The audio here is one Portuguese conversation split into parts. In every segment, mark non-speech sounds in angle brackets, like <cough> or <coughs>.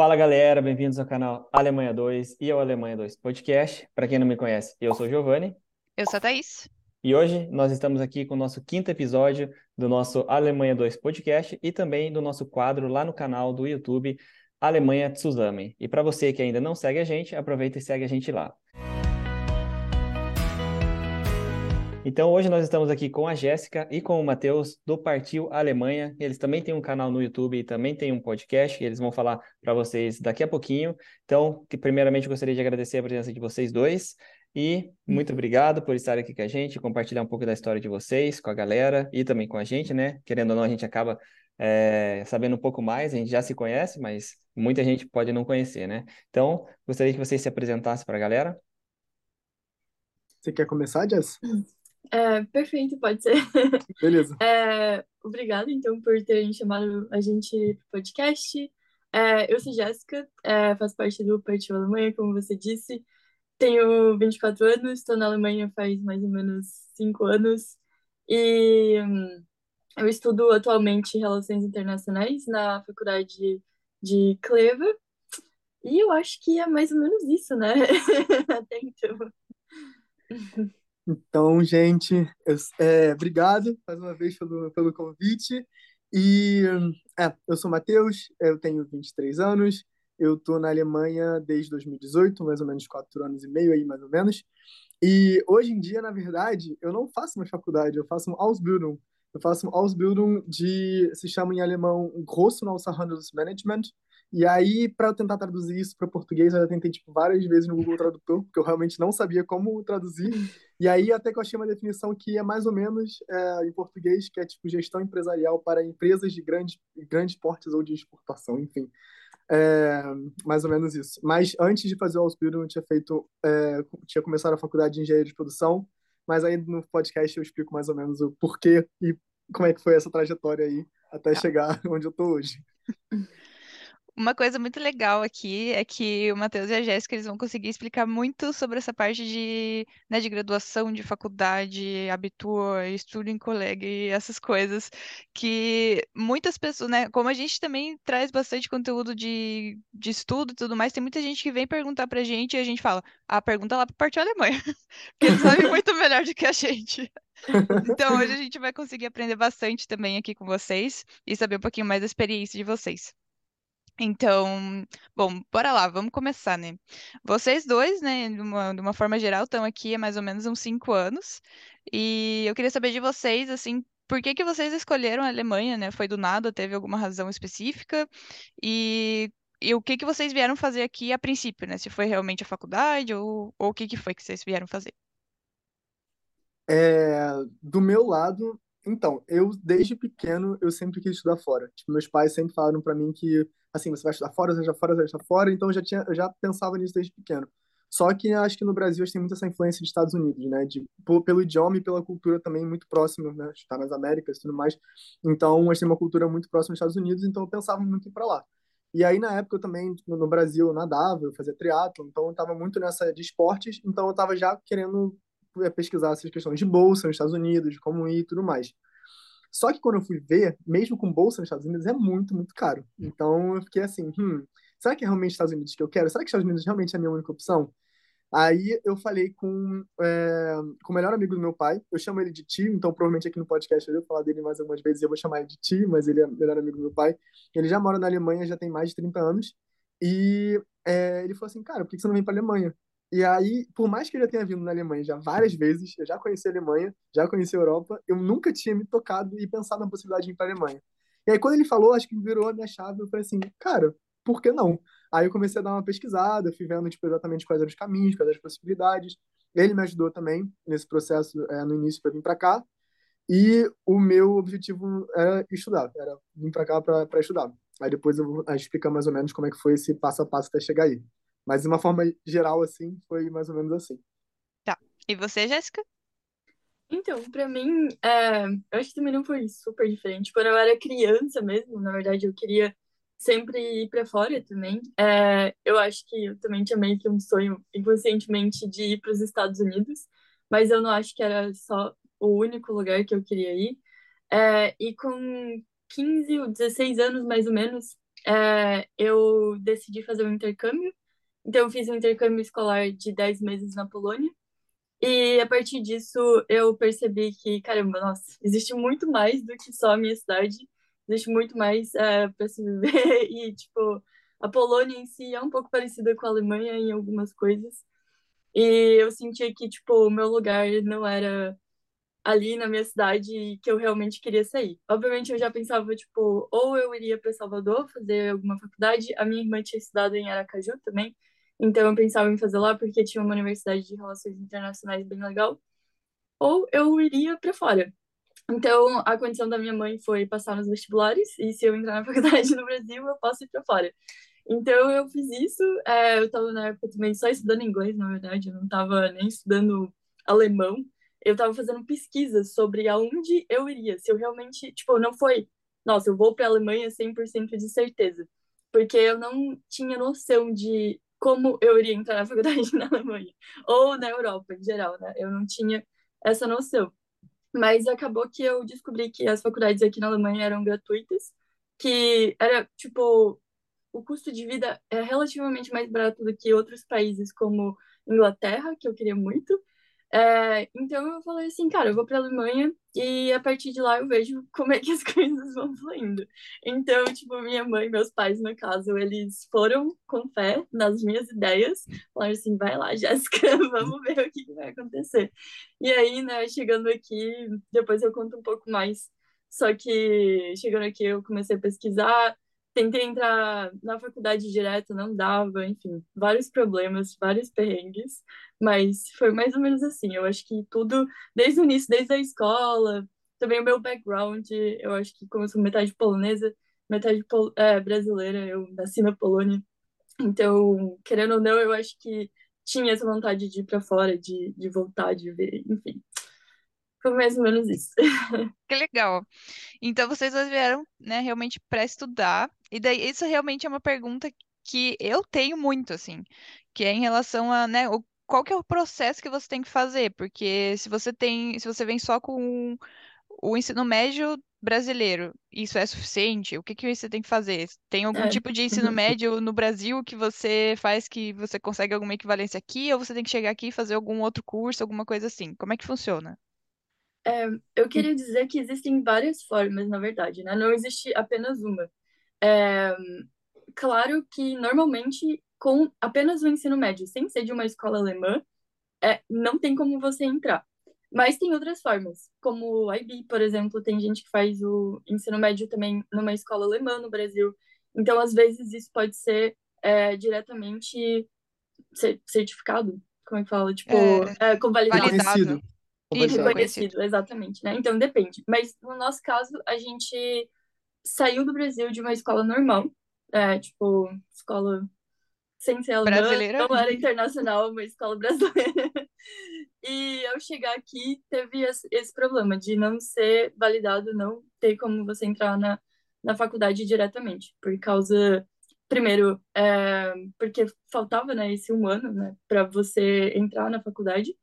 Fala galera, bem-vindos ao canal Alemanha 2 e ao Alemanha 2 Podcast. Para quem não me conhece, eu sou o Giovanni Eu sou a Thaís. e hoje nós estamos aqui com o nosso quinto episódio do nosso Alemanha 2 Podcast e também do nosso quadro lá no canal do YouTube Alemanha Zusammen. E para você que ainda não segue a gente, aproveita e segue a gente lá. Então hoje nós estamos aqui com a Jéssica e com o Matheus do Partiu Alemanha. Eles também têm um canal no YouTube e também têm um podcast, e eles vão falar para vocês daqui a pouquinho. Então, que primeiramente eu gostaria de agradecer a presença de vocês dois e muito obrigado por estar aqui com a gente, compartilhar um pouco da história de vocês com a galera e também com a gente, né? Querendo ou não, a gente acaba é, sabendo um pouco mais, a gente já se conhece, mas muita gente pode não conhecer, né? Então, gostaria que vocês se apresentassem para a galera. Você quer começar, Jess? <clears throat> É, perfeito, pode ser. <laughs> Beleza. É, obrigada, então, por terem chamado a gente para o podcast. É, eu sou Jéssica, é, faço parte do Partiu Alemanha, como você disse. Tenho 24 anos, estou na Alemanha faz mais ou menos 5 anos. E hum, eu estudo atualmente Relações Internacionais na faculdade de Kleve. E eu acho que é mais ou menos isso, né? <laughs> Até então. <laughs> Então, gente, eu- é, obrigado mais uma vez pelo, pelo convite. E é, eu sou Matheus, eu tenho 23 anos, eu estou na Alemanha desde 2018, mais ou menos 4 anos e meio aí, mais ou menos. E hoje em dia, na verdade, eu não faço mais faculdade, eu faço um Ausbildung. Eu faço um Ausbildung de, se chama em alemão, Grosso Handelsmanagement. E aí, para eu tentar traduzir isso para português, eu já tentei tipo várias vezes no Google Tradutor, porque eu realmente não sabia como traduzir. E aí, até que eu achei uma definição que é mais ou menos é, em português, que é tipo gestão empresarial para empresas de grandes grandes portes ou de exportação, enfim. É, mais ou menos isso. Mas antes de fazer o Ausbildung, eu tinha feito, é, tinha começado a faculdade de engenharia de produção, mas aí no podcast eu explico mais ou menos o porquê e como é que foi essa trajetória aí até chegar <laughs> onde eu tô hoje. <laughs> Uma coisa muito legal aqui é que o Matheus e a Jéssica eles vão conseguir explicar muito sobre essa parte de, né, de graduação, de faculdade, habitua, estudo em colega e essas coisas que muitas pessoas, né, como a gente também traz bastante conteúdo de, de estudo e tudo mais, tem muita gente que vem perguntar pra gente e a gente fala, ah, pergunta lá pro Partido Alemanha, <laughs> porque eles sabem <laughs> muito melhor do que a gente. Então hoje a <laughs> gente vai conseguir aprender bastante também aqui com vocês e saber um pouquinho mais da experiência de vocês. Então, bom, bora lá, vamos começar, né? Vocês dois, né, de uma, de uma forma geral, estão aqui há mais ou menos uns cinco anos. E eu queria saber de vocês, assim, por que que vocês escolheram a Alemanha, né? Foi do nada, teve alguma razão específica? E, e o que que vocês vieram fazer aqui a princípio, né? Se foi realmente a faculdade ou, ou o que que foi que vocês vieram fazer? É, do meu lado, então, eu desde pequeno eu sempre quis estudar fora. Tipo, meus pais sempre falaram pra mim que assim, você vai estudar fora, você vai estudar fora, você vai estudar fora, então eu já tinha, eu já pensava nisso desde pequeno. Só que acho que no Brasil a gente tem muito essa influência dos Estados Unidos, né? De, pelo idioma e pela cultura também muito próximo, né? Está nas Américas e tudo mais. Então, a gente tem uma cultura muito próxima dos Estados Unidos, então eu pensava muito em ir para lá. E aí, na época, eu também, no Brasil, eu nadava, eu fazia triatlo, então eu estava muito nessa de esportes, então eu estava já querendo pesquisar essas questões de bolsa nos Estados Unidos, de como ir e tudo mais. Só que quando eu fui ver, mesmo com bolsa nos Estados Unidos, é muito, muito caro. Então eu fiquei assim, hum, será que é realmente Estados Unidos que eu quero? Será que Estados Unidos realmente é a minha única opção? Aí eu falei com, é, com o melhor amigo do meu pai, eu chamo ele de tio, então provavelmente aqui no podcast eu vou falar dele mais algumas vezes eu vou chamar ele de tio, mas ele é o melhor amigo do meu pai. Ele já mora na Alemanha, já tem mais de 30 anos, e é, ele falou assim, cara, por que você não vem para Alemanha? E aí, por mais que eu já tenha vindo na Alemanha já várias vezes, eu já conheci a Alemanha, já conheci a Europa, eu nunca tinha me tocado e pensado na possibilidade de ir para a Alemanha. E aí, quando ele falou, acho que virou a minha chave, eu falei assim, cara, por que não? Aí eu comecei a dar uma pesquisada, fui vendo tipo, exatamente quais eram os caminhos, quais eram as possibilidades. Ele me ajudou também nesse processo é, no início para vir para cá. E o meu objetivo era estudar, era vir para cá para estudar. Aí depois eu vou explicar mais ou menos como é que foi esse passo a passo até chegar aí. Mas de uma forma geral, assim, foi mais ou menos assim. Tá. E você, Jéssica? Então, pra mim, é, eu acho que também não foi super diferente. Quando eu era criança mesmo, na verdade, eu queria sempre ir pra fora também. É, eu acho que eu também tinha meio que um sonho inconscientemente de ir para os Estados Unidos, mas eu não acho que era só o único lugar que eu queria ir. É, e com 15 ou 16 anos, mais ou menos, é, eu decidi fazer um intercâmbio. Então, eu fiz um intercâmbio escolar de 10 meses na Polônia. E a partir disso, eu percebi que, caramba, nossa, existe muito mais do que só a minha cidade. Existe muito mais é, para se viver. <laughs> E, tipo, a Polônia em si é um pouco parecida com a Alemanha em algumas coisas. E eu sentia que, tipo, o meu lugar não era ali na minha cidade que eu realmente queria sair. Obviamente eu já pensava, tipo, ou eu iria para Salvador fazer alguma faculdade. A minha irmã tinha estudado em Aracaju também, então eu pensava em fazer lá porque tinha uma universidade de relações internacionais bem legal. Ou eu iria para fora. Então a condição da minha mãe foi passar nos vestibulares e se eu entrar na <laughs> faculdade no Brasil, eu posso ir para fora. Então eu fiz isso. É, eu estava na época também só estudando inglês, na verdade, eu não estava nem estudando alemão eu tava fazendo pesquisas sobre aonde eu iria, se eu realmente, tipo, não foi, nossa, eu vou para a Alemanha 100% de certeza, porque eu não tinha noção de como eu iria entrar na faculdade <laughs> na Alemanha ou na Europa em geral, né? Eu não tinha essa noção. Mas acabou que eu descobri que as faculdades aqui na Alemanha eram gratuitas, que era tipo o custo de vida é relativamente mais barato do que outros países como Inglaterra, que eu queria muito, é, então eu falei assim, cara, eu vou para a Alemanha e a partir de lá eu vejo <laughs> como é que as <laughs> coisas vão fluindo. Então, tipo, minha mãe meus pais, no caso, eles foram com fé nas minhas ideias, falaram assim, vai lá, <laughs> Jéssica, vamos ver o que vai acontecer. E aí, né, chegando aqui, depois eu conto um pouco mais. Só que chegando aqui eu comecei a pesquisar, tentei entrar na faculdade direto, não dava, enfim, vários problemas, vários perrengues, mas foi mais ou menos assim. Eu acho que tudo, desde o início, desde a escola, também o meu background, eu acho que como eu sou metade polonesa, metade pol é, brasileira, eu nasci na Polônia, então, querendo ou não, eu acho que tinha essa vontade de ir para fora, de, de voltar, de ver, enfim. Foi mais ou menos isso. <laughs> Que legal. Então vocês vieram, né, realmente para estudar. E daí isso realmente é uma pergunta que eu tenho muito, assim, que é em relação a, né, o, qual que é o processo que você tem que fazer? Porque se você tem, se você vem só com o ensino médio brasileiro, isso é suficiente? O que que você tem que fazer? Tem algum É. tipo de <laughs> ensino médio no Brasil que você faz que você consegue alguma equivalência aqui, ou você tem que chegar aqui e fazer algum outro curso, alguma coisa assim? Como é que funciona? É, eu queria dizer que existem várias formas, na verdade, né? Não existe apenas uma. É, claro que normalmente com apenas o ensino médio, sem ser de uma escola alemã, é, não tem como você entrar. Mas tem outras formas, como o IB, por exemplo, tem gente que faz o ensino médio também numa escola alemã no Brasil. Então, às vezes, isso pode ser é, diretamente cer- certificado, como é que fala? Tipo, É, é, convalidado. validado. Reconhecido. E Isso, reconhecido, exatamente, né? Então depende. Mas no nosso caso, a gente saiu do Brasil de uma escola normal, é, tipo, escola sem ser alemã, Brasileira? não era internacional, uma escola brasileira. <laughs> E ao chegar aqui, teve esse, esse problema de não ser validado, não ter como você entrar na, na faculdade diretamente, por causa, primeiro, é, porque faltava, né, esse um ano, né, para você entrar na faculdade,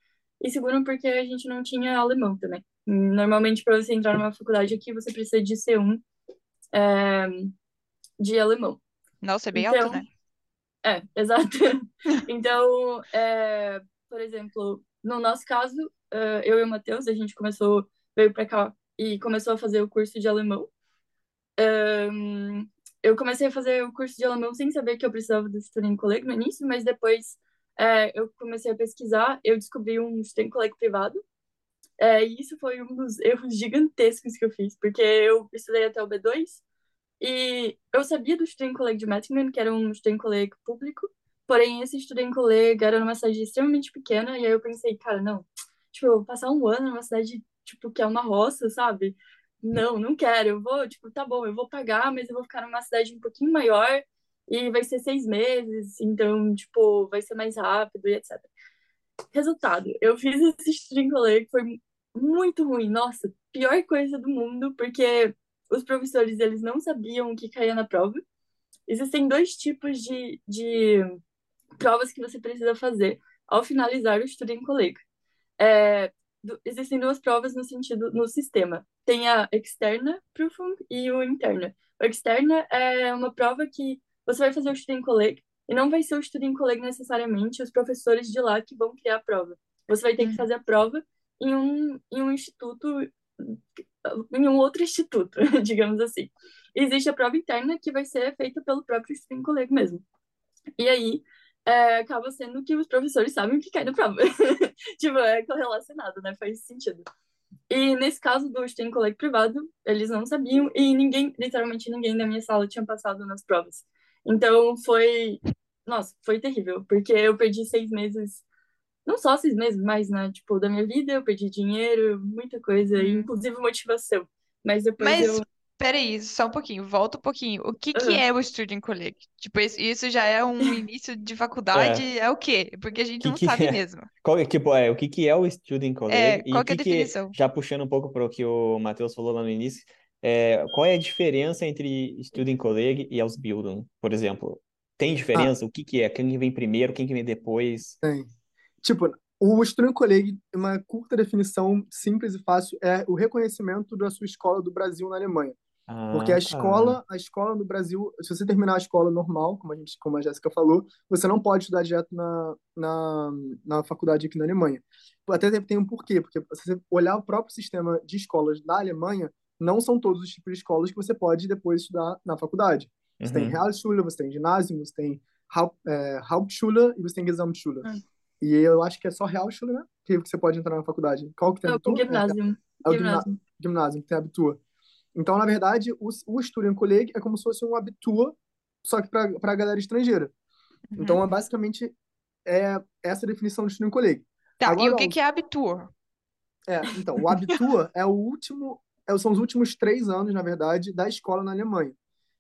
e segundo, porque a gente não tinha alemão também. Normalmente, para você entrar numa faculdade aqui, você precisa de C1 é, de alemão. Nossa, é bem Então, alto, né? é, <laughs> exato. Então, é, por exemplo, no nosso caso, é, eu e o Matheus, a gente começou, veio para cá e começou a fazer o curso de alemão. Eu comecei a fazer o curso de alemão sem saber que eu precisava do Student College no início, mas depois é, eu comecei a pesquisar, eu descobri um Student College privado, é, e isso foi um dos erros gigantescos que eu fiz, porque eu estudei até o B2, e eu sabia do Student College de Mettingen, que era um Student College público, porém esse Student College era numa cidade extremamente pequena, e aí eu pensei, cara, não, tipo, passar um ano numa cidade, tipo, que é uma roça, sabe? Não, não quero, eu vou, tipo, tá bom, eu vou pagar, mas eu vou ficar numa cidade um pouquinho maior, e vai ser seis meses, então, tipo, vai ser mais rápido e etc. Resultado, eu fiz esse Student College, foi muito ruim, nossa, pior coisa do mundo, porque os professores, eles não sabiam o que caía na prova. Existem dois tipos de, de provas que você precisa fazer ao finalizar o Student College. É, existem duas provas no sentido no sistema. Tem a externa Prüfung e o interna. O externa é uma prova que você vai fazer o Studienkolleg e não vai ser o Studienkolleg necessariamente os professores de lá que vão criar a prova. Você vai ter que uhum. fazer a prova em um, em um instituto, em um outro instituto, <laughs> digamos assim. Existe a prova interna que vai ser feita pelo próprio Studienkolleg mesmo. E aí, é, acaba sendo que os professores sabem o que cai na prova. <laughs> tipo, é correlacionado, né? Faz sentido. E nesse caso do Stein Collect privado, eles não sabiam e ninguém, literalmente ninguém na minha sala tinha passado nas provas. Então foi, nossa, foi terrível, porque eu perdi seis meses, não só seis meses, mas, né, tipo, da minha vida, eu perdi dinheiro, muita coisa, hum. inclusive motivação. Mas depois mas... eu Peraí, só um pouquinho, volta um pouquinho. O que que é o Student Colleague? Tipo, isso, já é um <laughs> início de faculdade, é, é o quê? Porque a gente que não que sabe é? mesmo. <laughs> Qual, tipo, é, o que que é o Student Colleague? É, E qual que é a definição? já puxando um pouco para o que o Matheus falou lá no início, é, qual é a diferença entre Student Colleague e Ausbildung, por exemplo? Tem Ah, diferença? O que que é? Quem que vem primeiro, quem que vem depois? tem. Tipo, o Studierenkolleg, uma curta definição simples e fácil, é o reconhecimento da sua escola do Brasil na Alemanha. Porque a Ah, tá. escola, a escola no Brasil, se você terminar a escola normal, como a gente, como a Jéssica falou, você não pode estudar direto na, na, na faculdade aqui na Alemanha. Até tem, tem um porquê, porque se você olhar o próprio sistema de escolas da Alemanha, não são todos os tipos de escolas que você pode depois estudar na faculdade. Você tem Uhum. Realschule, você tem Gymnasium, você tem Haupt, é, Hauptschule e você tem Gesamtschule. Hum. E eu acho que é só Realschule, né? Que você pode entrar na faculdade. Qual que tem É o Abitur? É, Gymnasium. é o Gymnasium. Gymnasium, que tem Abitur. Então, na verdade, o, o Studienkolleg é como se fosse um Abitur, só que para a galera estrangeira. Então, Uhum. é basicamente é essa definição do Studienkolleg. Tá, e Agora, o que que é Abitur? é, então, o Abitur <laughs> é o último, são os últimos três anos, na verdade, da escola na Alemanha.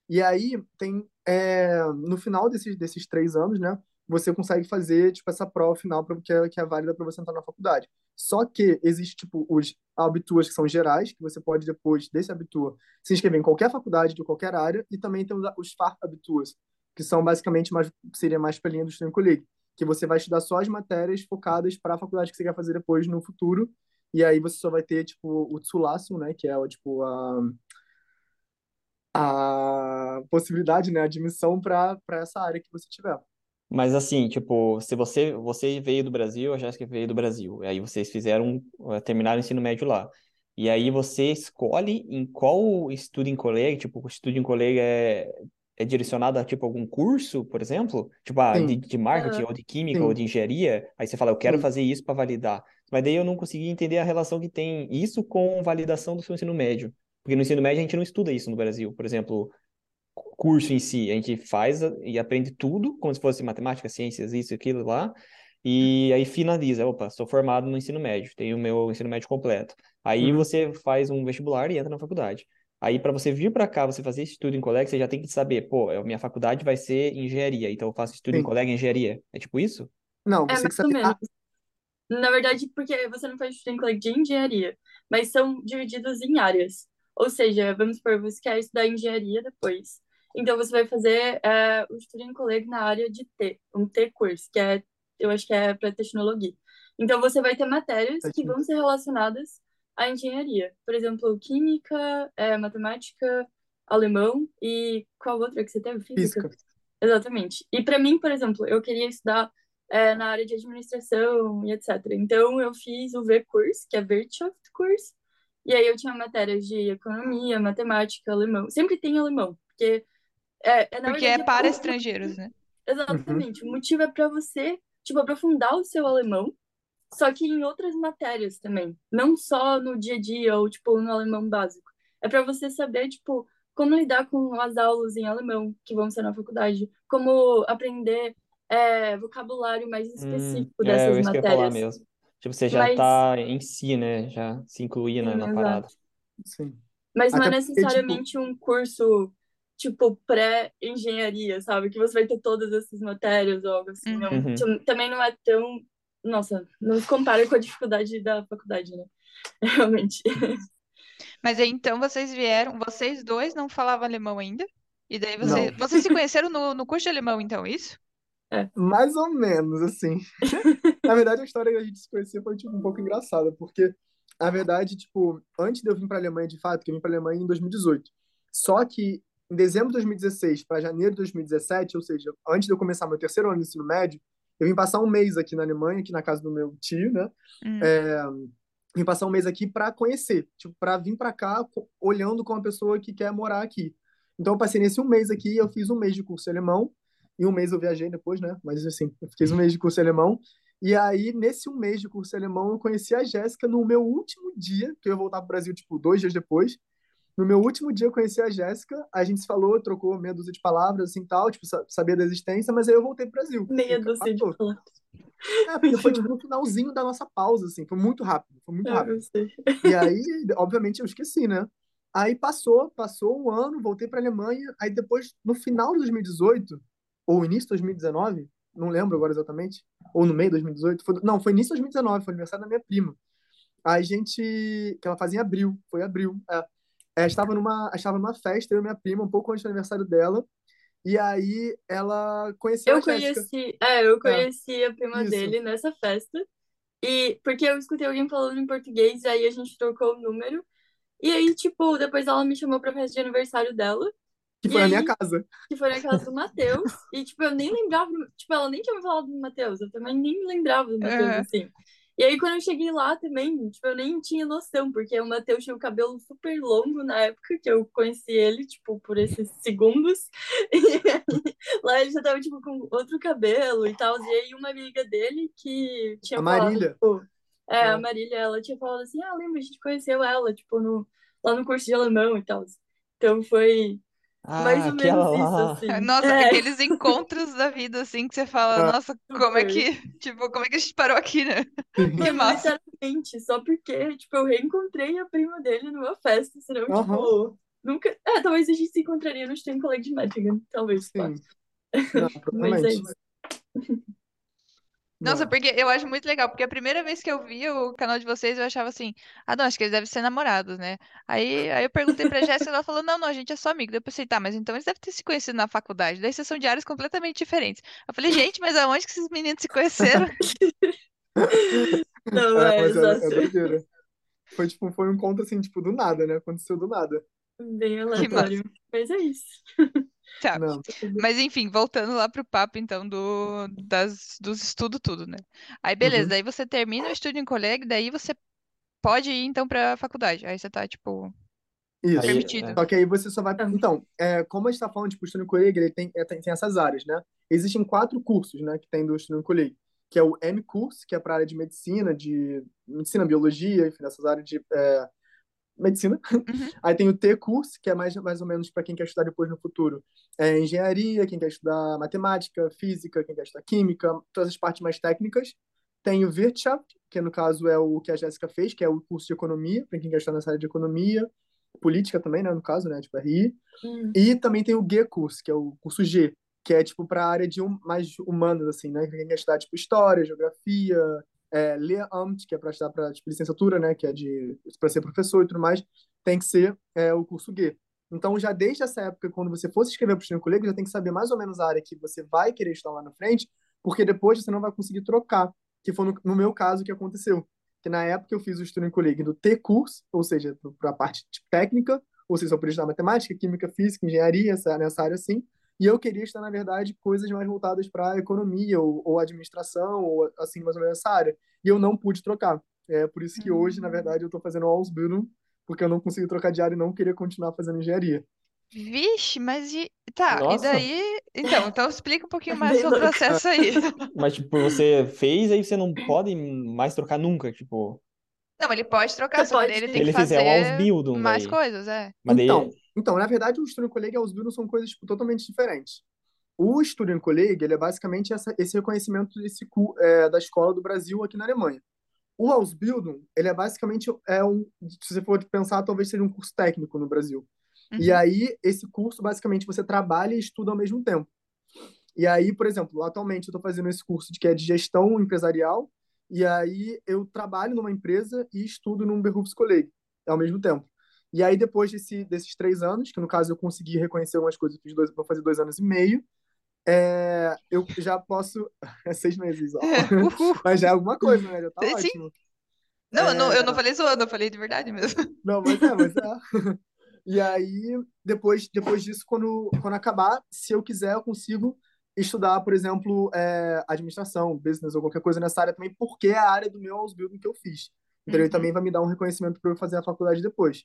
E aí tem, é, no final desses, desses três anos, né, você consegue fazer, tipo, essa prova final pra, que, é, que é válida para você entrar na faculdade. Só que existe, tipo, os Abiturs que são gerais, que você pode, depois desse Abitur, se inscrever em qualquer faculdade de qualquer área, e também tem os, os Fachabiturs, que são basicamente mais, seria mais pra linha do Studienkolleg, que você vai estudar só as matérias focadas para a faculdade que você quer fazer depois no futuro, e aí você só vai ter, tipo, o Zulassung, né, que é, o, tipo, a, a possibilidade, né, a admissão para para essa área que você tiver. Mas assim, tipo, se você você veio do Brasil, a Jéssica veio do Brasil, e aí vocês fizeram, eh, terminaram o ensino médio lá. E aí você escolhe em qual estudo em colégio, tipo, o estudo em colégio é, é direcionado a tipo algum curso, por exemplo, tipo, ah, de, de marketing ou de química ou sim, de engenharia, aí você fala, eu quero sim. fazer isso para validar. Mas daí eu não consegui entender a relação que tem isso com validação do seu ensino médio. Porque no ensino médio a gente não estuda isso no Brasil. Por exemplo, curso em si, a gente faz a- e aprende tudo, como se fosse matemática, ciências, isso, aquilo lá, e aí finaliza, opa, sou formado no ensino médio, tenho o meu ensino médio completo. Aí Uhum. você faz um vestibular e entra na faculdade. Aí para você vir para cá, você fazer esse estudo em colégio, você já tem que saber, pô, a minha faculdade vai ser engenharia, então eu faço estudo em Sim. colégio em engenharia. É tipo isso? Não, É você tem que saber. Menos. Na verdade, porque você não faz Studienkolleg de engenharia, mas são divididos em áreas. Ou seja, vamos supor, você quer estudar engenharia depois. Então, você vai fazer é, o Studienkolleg na área de T, um T-curso, que é, eu acho que é para tecnologia. Então, você vai ter matérias que vão ser relacionadas à engenharia. Por exemplo, química, é, matemática, alemão e qual outra que você teve? Física? física. Exatamente. E para mim, por exemplo, eu queria estudar é, na área de administração e etc. Então, eu fiz o V-Kurs, que é Wirtschaftskurs, e aí eu tinha matérias de economia, matemática, alemão. Sempre tem alemão, porque é, é na Porque é verdade para o- estrangeiros, né? Exatamente. O motivo é para você, tipo, aprofundar o seu alemão, só que em outras matérias também. Não só no dia a dia ou, tipo, no alemão básico. É para você saber, tipo, como lidar com as aulas em alemão que vão ser na faculdade, como aprender é, vocabulário mais Hum, específico é, dessas isso que eu ia falar matérias. mesmo. Tipo, você já Mas, tá em si, né? Já se incluir na, sim, na exato. parada. Sim. Mas não é Até porque, tipo, necessariamente um curso, tipo, pré-engenharia, sabe? Que você vai ter todas essas matérias ou algo assim. Não. Uhum. Tipo, Também não é tão. Nossa, não se compara com a dificuldade da faculdade, né? <laughs> Realmente. Mas aí então vocês vieram, vocês dois não falavam alemão ainda? E daí você, não. vocês se conheceram no, no curso de alemão, então, isso? É. Mais ou menos, assim. <laughs> Na verdade, a história que a gente se conhecia foi, tipo, um pouco engraçada, porque, na verdade, tipo, antes de eu vir para a Alemanha, de fato, que eu vim para a Alemanha em 2018. Só que, em dezembro de 2016 para janeiro de 2017, ou seja, antes de eu começar meu terceiro ano de ensino médio, eu vim passar um mês aqui na Alemanha, aqui na casa do meu tio, né? Hum. É, vim passar um mês aqui para conhecer, tipo, para vir para cá olhando com uma pessoa que quer morar aqui. Então, eu passei nesse um mês aqui, eu fiz um mês de curso alemão, e um mês eu viajei depois, né? Mas, assim, eu fiz um mês de curso alemão, e aí, nesse um mês de curso alemão, eu conheci a Jéssica no meu último dia, que eu ia voltar para o Brasil, tipo, dois dias depois. No meu último dia, eu conheci a Jéssica, a gente se falou, trocou meia dúzia de palavras, assim, tal, tipo, sa- sabia da existência, mas aí eu voltei pro Brasil. Meia dúzia de palavras. É, porque foi, tipo, no finalzinho da nossa pausa, assim, foi muito rápido, foi muito É, rápido. E aí, obviamente, eu esqueci, né? Aí passou, passou um ano, voltei para Alemanha. Aí depois, no final de 2018, ou início de 2019, não lembro agora exatamente, ou no meio de 2018, foi, não, foi início de 2019, foi aniversário da minha prima. A gente, que ela fazia em abril, foi abril. É, É, estava numa, estava numa festa, eu e minha prima, um pouco antes do aniversário dela. E aí ela conheceu Eu a conheci, é, eu conheci a prima isso. dele nessa festa. E porque eu escutei alguém falando em português, e aí a gente trocou o número. E aí, tipo, depois ela me chamou pra festa de aniversário dela, Que E foi na minha aí? casa. que foi na casa do Matheus. <laughs> E, tipo, eu nem lembrava, tipo, ela nem tinha me falado do Matheus, eu também nem me lembrava do Matheus, Aham. assim. E aí, quando eu cheguei lá também, tipo, eu nem tinha noção, porque o Matheus tinha o cabelo super longo na época que eu conheci ele, tipo, por esses segundos. <laughs> E aí, lá ele já tava, tipo, com outro cabelo e tal. E aí, uma amiga dele que tinha A falado, Marília. tipo, é, É. a Marília, ela tinha falado assim, ah, lembra, a gente conheceu ela, tipo, no, lá no curso de alemão e tal. Então, foi mais Ah, ou menos isso, lá. assim. Nossa, É. aqueles encontros da vida, assim, que você fala, Ah, nossa, como é Super. que, tipo, como é que a gente parou aqui, né? Que Mano, massa. literalmente, só porque, tipo, eu reencontrei a prima dele numa festa, senão, Aham. tipo, nunca... É, talvez a gente se encontraria no College de Metrigan, talvez. Sim. Não, <laughs> Mas é provavelmente. isso. Nossa, Não. porque eu acho muito legal, porque a primeira vez que eu vi o canal de vocês, eu achava assim, ah, não, acho que eles devem ser namorados, né? Aí, aí eu perguntei pra Jéssica, ela falou, não, não, a gente é só amigo. Daí eu pensei, tá, mas então eles devem ter se conhecido na faculdade. Daí vocês são de áreas completamente diferentes. Eu falei, gente, mas aonde que esses meninos se conheceram? <laughs> Não, É, é, mas é, é doideira. Foi, tipo, foi um encontro, assim, tipo, do nada, né? Aconteceu do nada. Bem aleatório. Mas é isso. <laughs> Tá. Não. Mas enfim, voltando lá pro papo, então, do, das, dos estudos tudo, né? Aí, beleza, Uhum. daí você termina o estudo em colégio, daí você pode ir, então, pra faculdade. Aí você tá, tipo, Isso. Aí, permitido. é. Só que aí você só vai. Então, é, como a gente está falando, tipo, o Student Colleague, ele tem, é, tem, tem essas áreas, né? Existem quatro cursos, né, que tem do Student Colleague, que é o M-Curso, que é para área de medicina, de medicina, biologia, enfim, nessas áreas de é, medicina. Uhum. Aí tem o T-Curso, que é mais, mais ou menos para quem quer estudar depois no futuro. É engenharia, quem quer estudar matemática, física, quem quer estudar química, todas as partes mais técnicas. Tem o Wirtschaft, que no caso é o que a Jéssica fez, que é o curso de economia, para quem quer estudar nessa área de economia, política também, né, no caso, né, tipo RI. Hum. E também tem o G-Curso, que é o curso G, que é tipo para a área de um, mais humanas, assim, né, quem quer estudar tipo história, geografia, é, Lehramt, que é para estudar para tipo, licenciatura, né, que é de para ser professor e tudo mais, tem que ser é, o curso G. Então, já desde essa época, quando você for se inscrever para o Student Colleague, já tem que saber mais ou menos a área que você vai querer estudar lá na frente, porque depois você não vai conseguir trocar, que foi no, no meu caso que aconteceu. Que na época eu fiz o Student Colleague do T-Curso, ou seja, para a parte técnica, ou seja, só podia estudar matemática, química, física, engenharia, essa, nessa área assim. E eu queria estudar, na verdade, coisas mais voltadas para economia ou, ou administração, ou assim, mais ou menos essa área. E eu não pude trocar. É por isso que hoje, na verdade, eu estou fazendo Ausbildung, porque eu não consegui trocar de área e não queria continuar fazendo engenharia. Vixe, mas e. Tá, e Nossa. daí. Então, então explica um pouquinho É <laughs> mais sobre o processo aí. <laughs> Mas, tipo, você fez, aí você não pode mais trocar nunca, tipo... Não, ele pode trocar, Você só que pode- ele Se tem que ele fizer o fazer Ausbildung mais daí. coisas, é. Mas daí... Então, na verdade, o Student Colleague e o Ausbildung são coisas tipo, totalmente diferentes. O Student Colleague, ele é basicamente essa, esse reconhecimento desse, é, da escola do Brasil aqui na Alemanha. O Ausbildung, ele é basicamente, é um, se você for pensar, talvez seja um curso técnico no Brasil. E Uhum. aí, esse curso, basicamente, você trabalha e estuda ao mesmo tempo. E aí, por exemplo, atualmente eu estou fazendo esse curso de, que é de gestão empresarial, e aí eu trabalho numa empresa e estudo num Berufskolleg ao mesmo tempo. E aí, depois desse, desses três anos, que no caso eu consegui reconhecer algumas coisas, fiz dois, vou fazer dois anos e meio, É, eu já posso. <laughs> É seis meses, ó. <laughs> Uhul. Mas já é alguma coisa, né? Já tá Sim. ótimo. Não, eu não, eu É, não falei zoando, eu falei de verdade mesmo. <laughs> Não, mas é, mas é. E aí, depois, depois disso, quando, quando acabar, se eu quiser, eu consigo estudar, por exemplo, é, administração, business ou qualquer coisa nessa área também, porque é a área do meu house building que eu fiz. Então, ele Uhum. também vai me dar um reconhecimento para eu fazer a faculdade depois.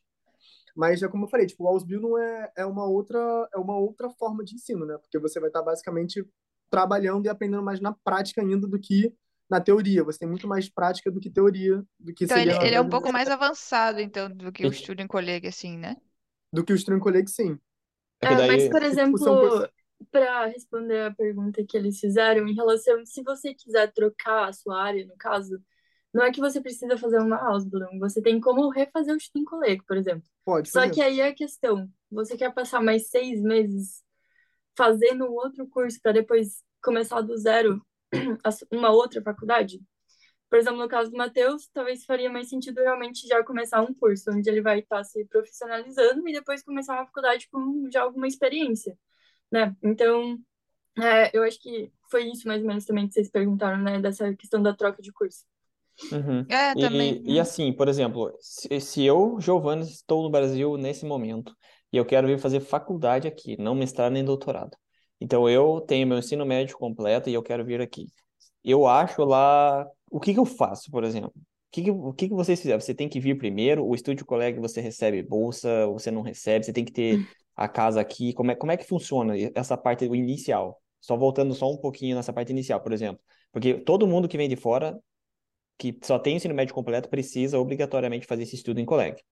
Mas é como eu falei, tipo, o house building é, é uma outra é uma outra forma de ensino, né? Porque você vai estar basicamente trabalhando e aprendendo mais na prática ainda do que na teoria. Você tem muito mais prática do que teoria, do que Então seria ele, ele é um pouco mais avançado, então, do que o Student Colleague, assim, né? Do que o Student Colleague, sim. É que É, mas, daí. por Tipo, exemplo, para responder a pergunta que eles fizeram em relação, se você quiser trocar a sua área, no caso, não é que você precisa fazer uma Ausbildung, você tem como refazer o Student Colleague, por exemplo. Pode Só que aí é a questão, você quer passar mais seis meses fazendo um outro curso para depois começar do zero <clears throat> uma outra faculdade? Por exemplo, no caso do Matheus, talvez faria mais sentido realmente já começar um curso, onde ele vai estar se profissionalizando e depois começar uma faculdade com já alguma experiência, né? Então, é, eu acho que foi isso mais ou menos também que vocês perguntaram, né? Dessa questão da troca de curso. Uhum. É, também. E, e assim, por exemplo, se, se eu, Giovanni, estou no Brasil nesse momento e eu quero vir fazer faculdade aqui, não mestrado nem doutorado. Então eu tenho meu ensino médio completo e eu quero vir aqui. Eu acho lá. O que que eu faço, por exemplo? O que que, o que que vocês fizeram? Você tem que vir primeiro, o estúdio colega você recebe bolsa, você não recebe, você tem que ter a casa aqui. Como é, como é que funciona essa parte inicial? Só voltando só um pouquinho nessa parte inicial, por exemplo. Porque todo mundo que vem de fora que só tem ensino médio completo precisa obrigatoriamente fazer esse estudo em colégio.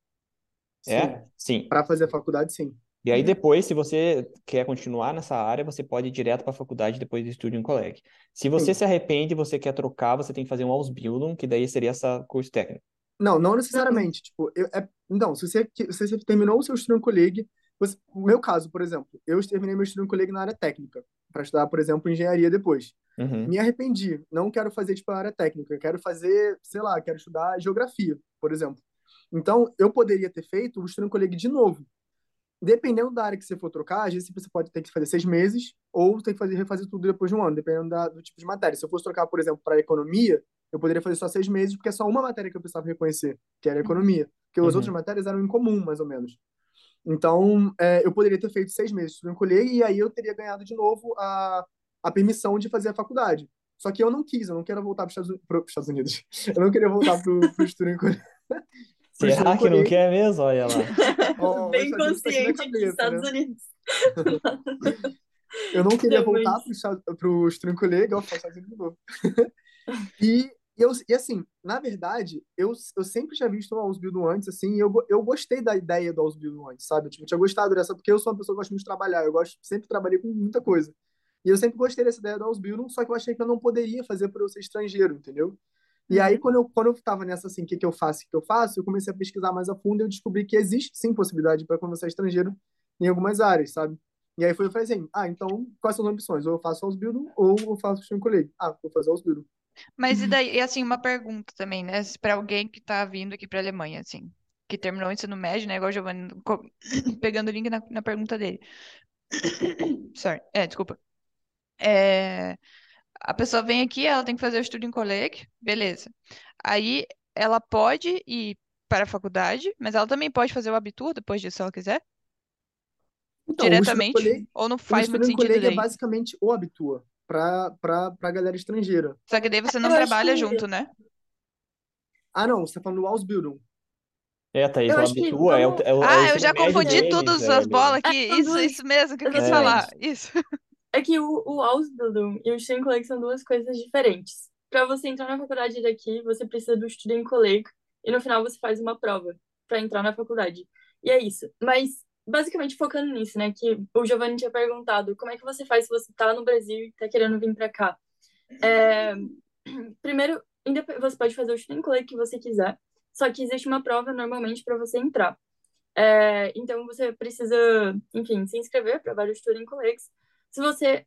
Sim. É? Sim. Para fazer a faculdade, sim. E aí depois, se você quer continuar nessa área, você pode ir direto para a faculdade depois do estudo em colégio. Se você Sim. se arrepende, você quer trocar, você tem que fazer um Ausbildung, que daí seria essa curso técnico. Não, não Não, necessariamente. Tipo, eu, é, então, se você, se você terminou o seu Student Colleague, você, o meu caso, por exemplo, eu terminei meu Student Colleague na área técnica, para estudar, por exemplo, engenharia depois. Uhum. Me arrependi, não quero fazer, tipo, a área técnica, quero fazer, sei lá, quero estudar geografia, por exemplo. Então, eu poderia ter feito o Student Colleague de novo. Dependendo da área que você for trocar, às vezes você pode ter que fazer seis meses ou ter que fazer, refazer tudo depois de um ano, dependendo da- do tipo de matéria. Se eu fosse trocar, por exemplo, para economia, eu poderia fazer só seis meses, porque é só uma matéria que eu precisava reconhecer, que era economia. Porque as Uhum. outras matérias eram em comum, mais ou menos. Então, é, eu poderia ter feito seis meses de Colleague e aí eu teria ganhado de novo a, a permissão de fazer a faculdade. Só que eu não quis, eu não quero voltar para os Estados, Unidos. <laughs> Eu não queria voltar para o Student Colleague. Pro <laughs> Será que não quer mesmo? Olha lá. <laughs> Ó, Bem os tá consciente cabeça, Estados né? Unidos. Eu não queria Não, voltar para o Student Colleague, ó, Estados Unidos de novo. E, eu, e assim, na verdade, eu, eu sempre tinha visto o Ausbildung antes, assim, e eu, eu gostei da ideia do Ausbildung antes, sabe? Tipo, eu tinha gostado dessa, porque eu sou uma pessoa que gosta muito de trabalhar, eu gosto, sempre trabalhei com muita coisa. E eu sempre gostei dessa ideia do Ausbildung, só que eu achei que eu não poderia fazer por eu ser estrangeiro, entendeu? E aí, Uhum. quando eu, quando eu tava nessa, assim, o que que eu faço, o que que eu faço, eu comecei a pesquisar mais a fundo e eu descobri que existe, sim, possibilidade para quando você é estrangeiro em algumas áreas, sabe? E aí foi, eu falei assim, ah, então, quais são as opções? Ou eu faço Ausbildung, ou eu faço Student Colleague. Ah, vou fazer Ausbildung. Mas e daí, e assim, uma pergunta também, né? Para alguém que tá vindo aqui para Alemanha, assim, que terminou o ensino médio, né? Igual o Giovanni, <coughs> pegando o link na, na pergunta dele. <coughs> Sorry. É, desculpa. É, a pessoa vem aqui, ela tem que fazer o estudo em colégio, beleza. Aí ela pode ir para a faculdade, mas ela também pode fazer o abitur depois disso, se ela quiser, Então, o diretamente, Colleague, ou não o faz muito sentido Colleague é daí. basicamente o Habitua para para galera estrangeira. Só que daí você não Eu acho trabalha que junto, né? Ah, não, você tá falando do Ausbildung. É, Thaís, eu o acho que é o, é o, é o Ah, eu já confundi todas as velho. bolas aqui. É, Isso, isso mesmo que eu quis É. falar. Isso. É que o, o Ausbildung e o Student Colleague são duas coisas diferentes. Para você entrar na faculdade daqui, você precisa do Student Colleague e no final você faz uma prova para entrar na faculdade. E é isso. Mas basicamente focando nisso, né, que o Giovanni tinha perguntado, como é que você faz se você tá no Brasil e tá querendo vir para cá? É, <clears throat> primeiro, você pode fazer o Student Colleague que você quiser, só que existe uma prova normalmente para você entrar. É, então você precisa, enfim, se inscrever para vários Student Colleagues. Se você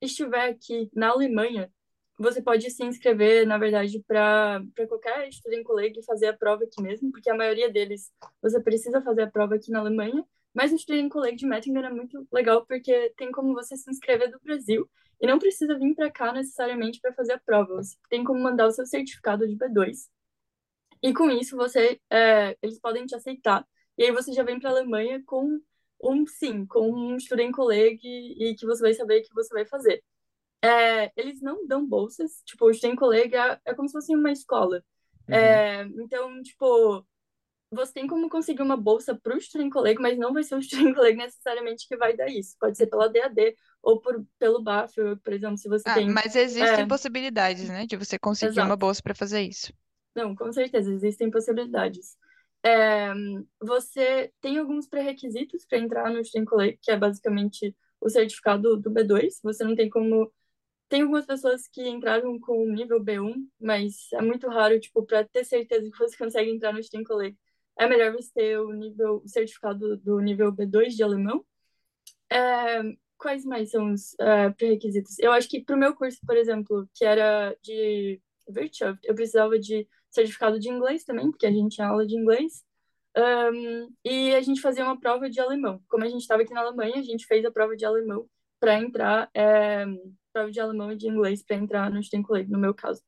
estiver aqui na Alemanha, você pode se inscrever, na verdade, para qualquer Student Colleague e fazer a prova aqui mesmo, porque a maioria deles você precisa fazer a prova aqui na Alemanha. Mas o Student College de Mettingen é muito legal porque tem como você se inscrever do Brasil e não precisa vir para cá necessariamente para fazer a prova. Você tem como mandar o seu certificado de B2. E com isso você, é, eles podem te aceitar. E aí você já vem para a Alemanha com um sim, com um Student College e que você vai saber o que você vai fazer. É, eles não dão bolsas, tipo, o Student College é, é como se fosse uma escola. Uhum. É, então, tipo, você tem como conseguir uma bolsa para o Student College, mas não vai ser o <laughs> College necessariamente que vai dar isso. Pode ser pela DAD ou por, pelo BAföG, por exemplo, se você Ah, tem... mas existem É, possibilidades, né, de você conseguir uma exato. bolsa para fazer isso. Não, com certeza, existem possibilidades. É, você tem alguns pré-requisitos para entrar no Student College, que é basicamente o certificado do B2. Você não tem como. Tem algumas pessoas que entraram com o nível B1, mas é muito raro, tipo, para ter certeza que você <laughs> consegue entrar no Student College. É melhor você ter o nível, o certificado do nível B2 de alemão. É, quais mais são os é, pré-requisitos? Eu acho que para o meu curso, por exemplo, que era de Wirtschaft, eu precisava de certificado de inglês também, porque a gente tinha aula de inglês. Um, e a gente fazia uma prova de alemão. Como a gente estava aqui na Alemanha, a gente fez a prova de alemão para entrar, é, prova de alemão e de inglês para entrar no Student College, no meu caso.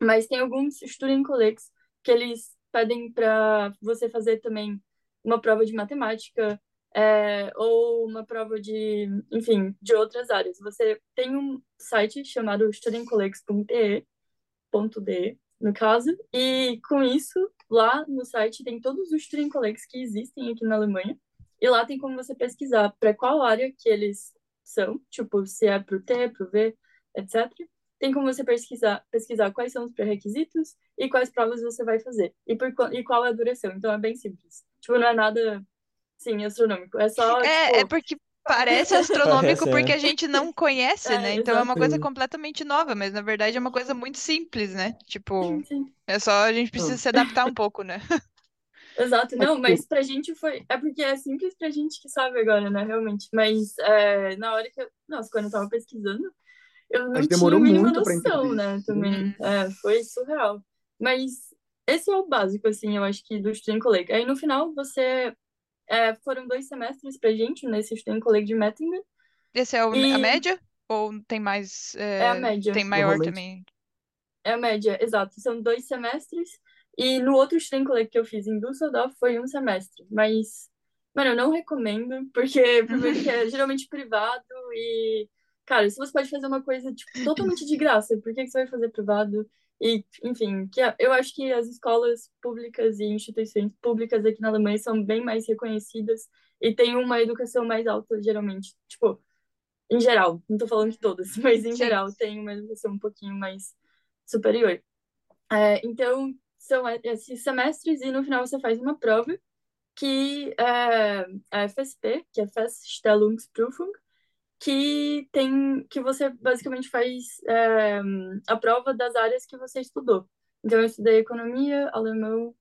Mas tem alguns Student Colleges que eles pedem para você fazer também uma prova de matemática é, ou uma prova de, enfim, de outras áreas. Você tem um site chamado studentcolleges.de, .de, no caso, e com isso, lá no site tem todos os Colleges que existem aqui na Alemanha, e lá tem como você pesquisar para qual área que eles são, tipo, se é pro T, pro V, etc. Tem como você pesquisar, pesquisar quais são os pré-requisitos e quais provas você vai fazer, e, por, e qual é a duração. Então é bem simples. Tipo, não é nada, sim, astronômico. É só, É, é tipo, porque parece astronômico Parece, porque é. a gente não conhece, É, né? Então é uma coisa completamente nova, mas na verdade é uma coisa muito simples, né? Tipo, sim, sim. é só a gente precisa se adaptar um pouco, né? <laughs> Exato, não, mas pra gente foi. É porque é simples pra gente que sabe agora, né, realmente. Mas é, na hora que eu. Nossa, quando eu tava pesquisando, eu a não tinha a mínima noção, né, também. Hum. É, foi surreal. Mas esse é o básico, assim, eu acho que do Student College. Aí no final você. É, foram dois semestres pra gente nesse Student College de Mettingen. Esse é o- a E média? Ou tem mais, é a é, média. tem maior também? É a média, exato. São dois semestres. E no outro Student College que eu fiz em Düsseldorf foi um semestre. Mas, mano, eu não recomendo, porque primeiro que é <laughs> geralmente privado e, cara, se você pode fazer uma coisa, tipo, totalmente de graça, por que que você vai fazer privado? E, enfim, que eu acho que as escolas públicas e instituições públicas aqui na Alemanha são bem mais reconhecidas e têm uma educação mais alta, geralmente. Tipo, em geral, não tô falando de todas, <laughs> mas em Sim. geral tem uma educação um pouquinho mais superior. É, então, são esses semestres e no final você faz uma prova que é a FSP, que é Feststellungsprüfung, que tem que você basicamente faz é, a prova das áreas que você estudou. Então, eu estudei economia, alemão,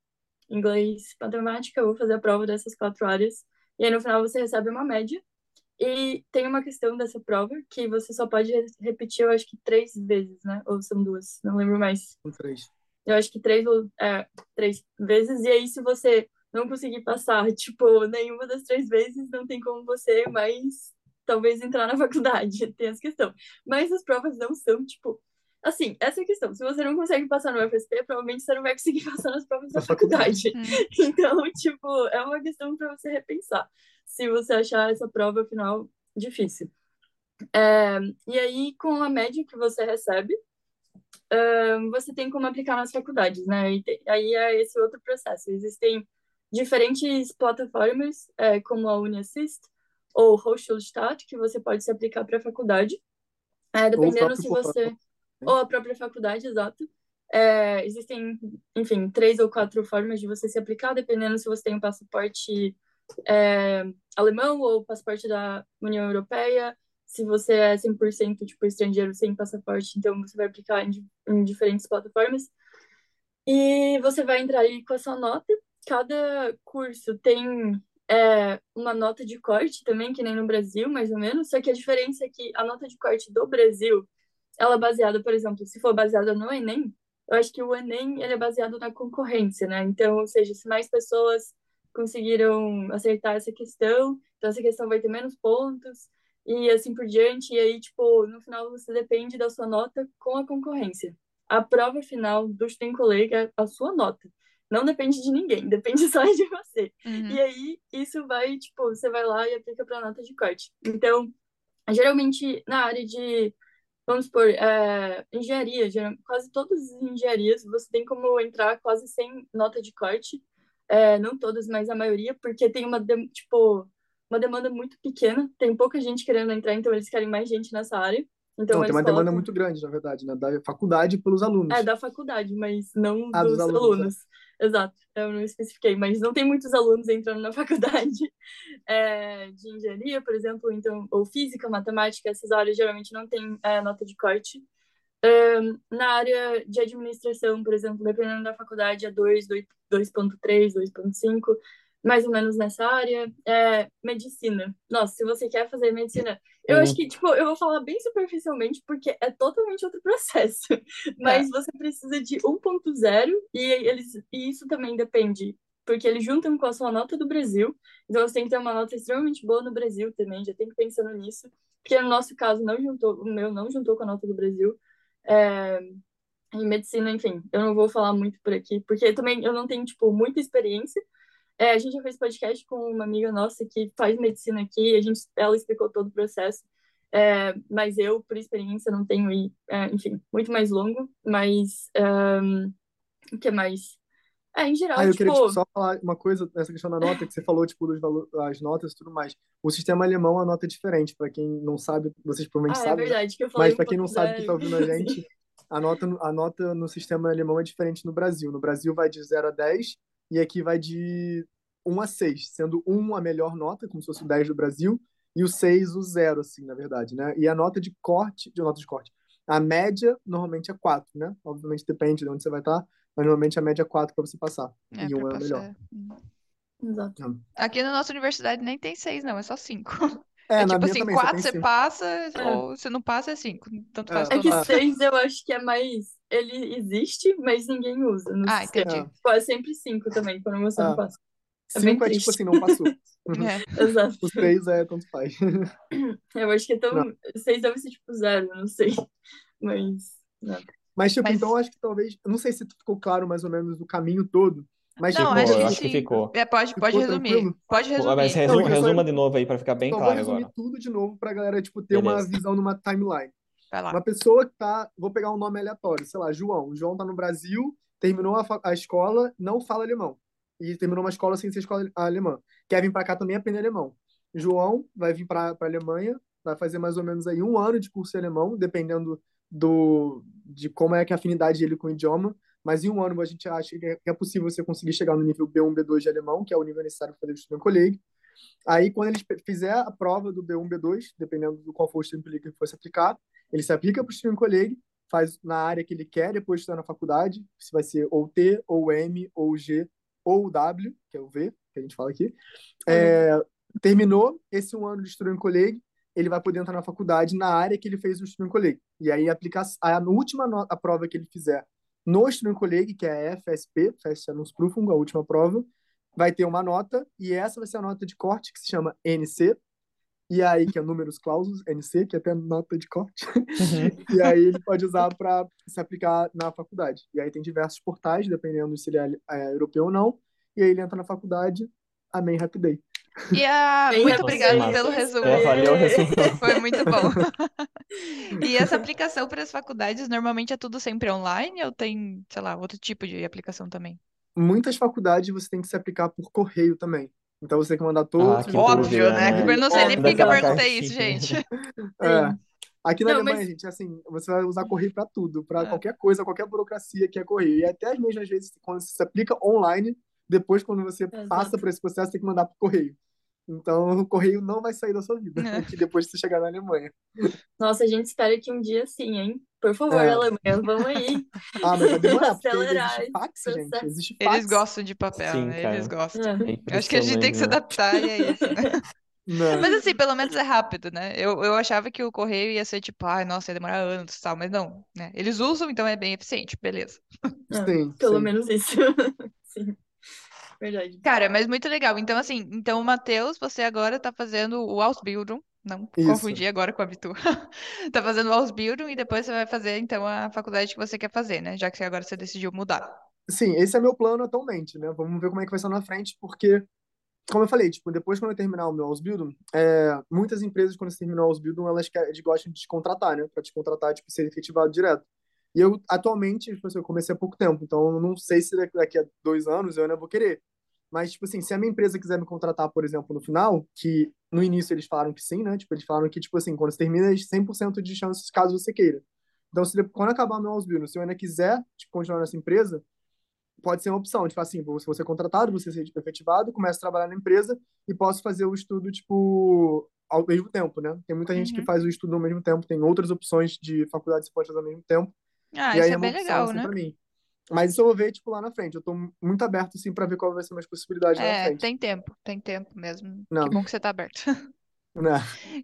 inglês, matemática, eu vou fazer a prova dessas quatro áreas. E aí, no final, você recebe uma média. E tem uma questão dessa prova que você só pode re- repetir, eu acho que três vezes, né? Ou são duas, não lembro mais. Com três. Eu acho que três, ou- é, três vezes. E aí, se você não conseguir passar, <laughs> tipo, nenhuma das três vezes, não tem como você mais, talvez, entrar na <laughs> faculdade. Tem essa questão. Mas as provas não são, tipo... Assim, essa é a questão. Se você não consegue passar no FSP, provavelmente você não vai conseguir <laughs> passar nas provas da Na faculdade. Hum. Então, <laughs> tipo, é uma questão para você repensar. Se você achar essa prova final difícil. É, e aí, com a média que você recebe, é, você tem como aplicar nas faculdades, né? E te- aí é esse outro processo. Existem diferentes plataformas, é, como a UniAssist ou Hochschulstadt, que você pode se aplicar para a faculdade. É, dependendo se você... Ou a própria faculdade, exato. É, existem, enfim, três ou quatro formas de você se aplicar, dependendo se você tem um passaporte é, alemão ou passaporte da União Europeia. Se você é 100% tipo estrangeiro sem passaporte, então você vai aplicar em, em diferentes plataformas. E você vai entrar ali com a sua nota. Cada curso tem é, uma nota de corte também, que nem no Brasil, mais ou menos. Só que a diferença é que a nota de corte do Brasil, ela é baseada, por exemplo, se for baseada no Enem, eu acho que o Enem ele é baseado na concorrência, né? Então, ou seja, se mais pessoas conseguiram acertar essa questão, então essa questão vai ter menos pontos e assim por diante. E aí, tipo, no final você depende da sua nota com a concorrência. A prova final do Tem Colega é a sua nota. Não depende de ninguém, <laughs> depende só de você. Uhum. E aí, isso vai, tipo, você vai lá e aplica para nota de corte. Então, geralmente, na área de, vamos supor, é, engenharia, geral- quase todas as engenharias, você tem como entrar quase sem nota de corte. É, não todas, mas a maioria, porque tem uma, tipo, uma demanda muito pequena. Tem pouca gente querendo entrar, então eles querem mais gente nessa área. Então, Não, tem uma demanda colocam... muito grande, na verdade, né? Da faculdade pelos alunos. É, da faculdade, mas não Ah, dos dos alunos, alunos. Exato, eu não especifiquei, mas não tem muitos alunos entrando na <laughs> faculdade é, de engenharia, por exemplo, então, ou física, matemática, essas áreas geralmente não tem é, nota de corte. Na área de administração, por exemplo, dependendo da faculdade, é 2, 2.3, 2.5, mais ou menos nessa área. É, medicina. Nossa, se você quer fazer medicina, eu Uhum. acho que, tipo, eu vou falar bem superficialmente, porque é totalmente outro processo. <laughs> Mas você precisa de 1.0 e eles e isso também depende, porque eles juntam com a sua nota do Brasil. Então você tem que ter uma nota extremamente boa no Brasil também, já tem que pensando nisso. Porque no nosso caso não juntou, o meu não juntou com a nota do Brasil. É, em medicina, enfim, eu não vou falar muito por aqui, porque também eu não tenho, tipo, muita experiência. É, a gente já fez podcast com uma amiga nossa que faz medicina aqui, a gente, ela explicou todo o processo. É, mas eu, por experiência, não tenho, é, enfim, muito mais longo. Mas, um, o que mais? É, em geral, Ah, eu tipo, queria tipo, só falar uma coisa nessa questão da nota, que você falou, tipo, dos valores, as notas e tudo mais. O sistema alemão, a nota é diferente. Para quem não sabe, vocês provavelmente ah, é sabem, né? verdade, que eu falei Mas para quem não sabe que 1.0. está ouvindo a <laughs> gente, a nota, no- a nota no sistema alemão é diferente no Brasil. No Brasil vai de 0 a 10 e aqui vai de 1 a 6, sendo 1 a melhor nota, como se fosse o 10 do Brasil, e o 6 o zero, assim, na verdade, né? E a nota de corte, de nota de corte, a média normalmente é 4, né? Obviamente depende de onde você vai estar, mas normalmente a média é 4 para você passar. É, e pra 1 é o melhor. passar. Uhum. Exato. Aqui na nossa universidade nem tem seis, não, é só cinco. É, É na tipo assim, também, quatro você 5. passa, É. ou se não passa é cinco. Tanto faz É, É que nota. seis eu acho que é mais. Ele existe, mas ninguém usa no Ah, sistema. entendi. Tipo, é sempre cinco também, quando você não É. passa. É 5 é tipo assim, não passou. <laughs> É. Exato. O 6 é tanto faz. <clears throat> Eu acho que é tão. Não. Seis deve ser tipo zero, não sei. Mas. Não. Mas, tipo, Mas- então eu acho que talvez. Não sei se ficou claro mais ou menos o caminho todo. Mas, Não, tipo, acho acho que ficou. É, pode, pode Ficou resumir. tranquilo? Pode Pô, Mas resumir. resu- Não, eu só- resuma de novo aí para ficar bem só vou claro resumir agora. tudo de novo pra galera, tipo, ter uma Beleza. visão numa timeline. Vai lá. Uma pessoa que tá. Vou pegar um nome aleatório, sei lá, João. O João tá no Brasil, terminou a, a escola, não fala alemão. E terminou uma escola sem ser escola alemã. Quer vir pra cá também aprender alemão. João vai vir pra, pra Alemanha, vai fazer mais ou menos aí um ano de curso de alemão, dependendo do, de como é que é a afinidade dele com o idioma. Mas em um ano a gente acha que é, que é possível você conseguir chegar no nível B1, B2 de alemão, que é o nível necessário para fazer o Student Colleague. Aí, quando ele fizer a prova do B1, B2, dependendo do qual for o Student Colleague que for se aplicar, ele se aplica para o Student Colleague, faz na área que ele quer, depois estudar na faculdade, se vai ser ou T, ou M, ou G, ou W, que é o V, que a gente fala aqui. É, terminou esse um ano de Student Colleague, ele vai poder entrar na faculdade na área que ele fez o Student Colleague. E aí, aplicar a, última a prova que ele fizer no Colleague, que é a FSP, Feststellungsprüfung, a última prova, vai ter uma nota, e essa vai ser a nota de corte, que se chama NC, e aí, que é números clausos, NC, que é até nota de corte, Uhum. <laughs> e aí ele pode usar para se aplicar na faculdade. E aí tem diversos portais, dependendo se ele é, é europeu ou não, e aí ele entra na faculdade, amém, happy day. E a... Bem Muito obrigada pelo resumo. É, valeu o resumo. <laughs> Foi muito bom. <laughs> E essa aplicação para as faculdades normalmente é tudo sempre online ou tem, sei lá, outro tipo de aplicação também? Muitas faculdades você tem que se aplicar por correio também. Então você tem que mandar todos Ah, os que Óbvio, né? né? Eu não sei nem por que eu perguntei isso, gente. <laughs> É. Aqui na Não, Alemanha, mas- gente, assim, você vai usar correio para tudo, para É. qualquer coisa, qualquer burocracia que é correio. E até mesmo às vezes, quando você se aplica online, depois, quando você Exato. passa por esse processo, tem que mandar por correio. Então, <laughs> o correio não vai sair da sua vida, É. que <laughs> depois que você chegar na Alemanha. Nossa, a gente espera que um dia sim, hein? Por favor, É. Alemanha, vamos aí. Ah, mas vai demorar, Acelerar existe fax, gente. Existe Eles fax. gostam de papel, Sim, né? Eles gostam. É. Acho que a gente tem que se adaptar e é isso, né? Não. Mas assim, pelo menos é rápido, né? Eu, eu achava que o correio ia ser tipo, ai, nossa, ia demorar anos e tal, mas não, né? Eles usam, então é bem eficiente, beleza. É, Sim, Pelo sim. menos isso. <laughs> Sim. Verdade. Cara, mas muito legal. Então, assim, então o Matheus, você agora tá fazendo o Ausbildung. Não Isso. confundir agora com a Abitur. <laughs> Tá fazendo o Ausbildung e depois você vai fazer, então, a faculdade que você quer fazer, né? Já que agora você decidiu mudar. Sim, esse é meu plano atualmente, né? Vamos ver como é que vai ser na frente, porque, como eu falei, tipo, depois quando eu terminar o meu Ausbildung, é, muitas empresas, quando você terminar o Ausbildung, elas, querem, gostam de te contratar, né? Pra te contratar, tipo, ser efetivado direto. E eu, atualmente, tipo assim, eu comecei há pouco tempo, então eu não sei se daqui- a dois anos eu ainda vou querer. Mas, tipo assim, se a minha empresa quiser me contratar, por exemplo, no final, que no início eles falaram que sim, né? Tipo, eles falaram que, tipo assim, quando você termina, é 100% de chances caso você queira. Então, se, quando acabar meu Ausbildung, se eu ainda quiser, tipo, continuar nessa empresa, pode ser uma opção, tipo assim, se você é contratado, você ser efetivado, começo a trabalhar na empresa e posso fazer o estudo, tipo, ao mesmo tempo, né? Tem muita gente que Uhum. faz o estudo ao mesmo tempo, tem outras opções de faculdade que você pode fazer ao mesmo tempo, Ah, e isso aí é é bem opção, legal, assim, né? pra mim. Mas isso eu vou ver, tipo, lá na frente. Eu tô muito aberto, assim, pra ver qual vai ser minhas possibilidades lá na É, frente. tem tempo, tem tempo mesmo. Que Não, bom que você tá aberto. <laughs> né?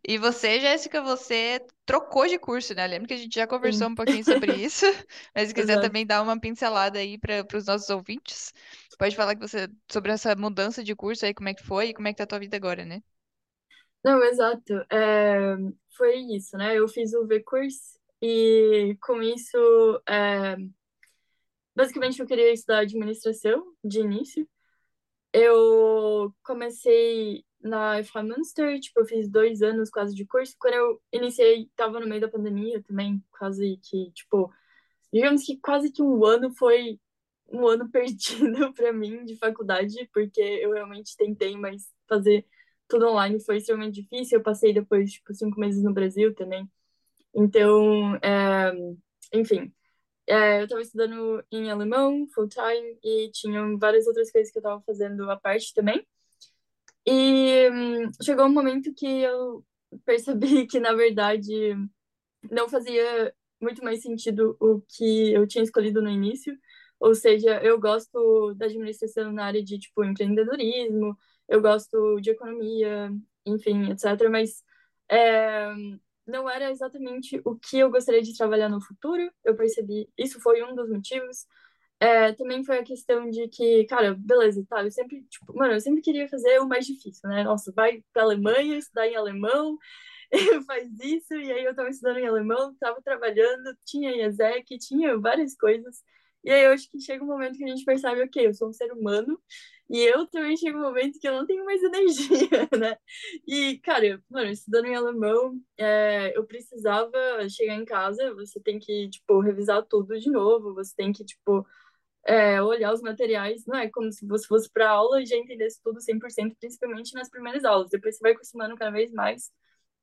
E você, Jéssica, você trocou de curso, né? Lembro que a gente já conversou Sim, um pouquinho sobre <laughs> isso, mas se quiser exato. também dar uma pincelada aí para os nossos ouvintes, pode falar que você sobre essa mudança de curso aí, como é que foi e como é que tá a tua vida agora, né? Não, exato. É, foi isso, né? Eu fiz o V-Course e com isso, é, basicamente eu queria estudar administração de início. Eu comecei na EFRA Münster, tipo, eu fiz dois anos quase de curso. Quando eu iniciei, tava no meio da pandemia também, quase que, tipo, digamos que quase que um ano foi um ano <laughs> perdido para mim de faculdade, porque eu realmente tentei, mas fazer tudo online foi extremamente difícil. Eu passei depois, tipo, cinco meses no Brasil também. Então, é, enfim, é, eu estava estudando em alemão, full time, e tinham várias outras coisas que eu estava fazendo à parte também. E hum, chegou um momento que eu percebi <laughs> que, na verdade, não fazia muito mais sentido o que eu tinha escolhido no início. Ou seja, eu gosto da administração na área de, tipo, empreendedorismo, eu gosto de economia, enfim, etc. Mas é, não era exatamente o que eu gostaria de trabalhar no futuro. Eu percebi, isso foi um dos motivos. É, também foi a questão de que, cara, beleza, tá, eu sempre, tipo, mano, eu sempre queria fazer o mais difícil, né? Nossa, vai pra Alemanha, estudar em alemão, <laughs> faz isso, e aí eu tava estudando em alemão, tava trabalhando, tinha IESEC, tinha várias coisas, e aí eu acho que chega um momento que a gente percebe, ok, eu sou um ser humano, e eu também chego um momento que eu não tenho mais <laughs> energia, né? E, cara, mano, estudando em alemão, é, eu precisava chegar em casa, você tem que, tipo, revisar tudo de novo, você tem que, tipo, é, olhar os materiais, não é como se você fosse para aula e já entendesse tudo 100%, principalmente nas primeiras aulas. Depois você vai acostumando cada vez mais,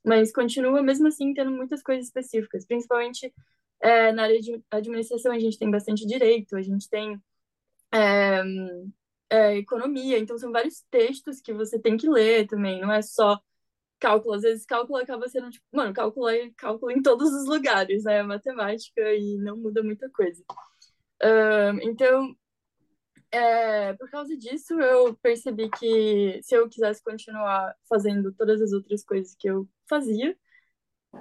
mas continua mesmo assim tendo muitas coisas específicas, principalmente é, na área de administração a gente tem bastante direito, a gente tem é, é, economia, então são vários textos que você tem que ler também, não é só cálculo, às vezes cálculo acaba sendo tipo, mano, cálculo é cálculo em todos os lugares, né? É matemática e não muda muita coisa. Um, então, é, por causa disso, eu percebi que se eu quisesse continuar fazendo todas as outras coisas que eu fazia,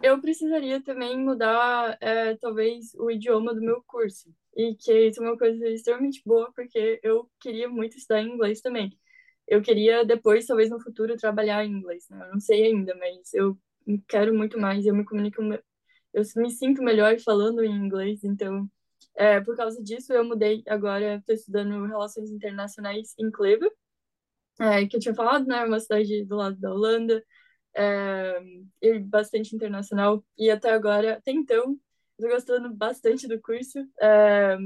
eu precisaria também mudar, é, talvez, o idioma do meu curso. E que isso é uma coisa extremamente boa, porque eu queria muito estudar inglês também. Eu queria depois, talvez no futuro, trabalhar em inglês, né? Eu não sei ainda, mas eu quero muito mais. Eu me comunico, eu me sinto melhor falando em inglês, então é, por causa disso, eu mudei agora, estou estudando Relações Internacionais em Kleve, é, que eu tinha falado, né? Uma cidade do lado da Holanda, é, e bastante internacional. E até agora, até então, estou gostando bastante do curso. É,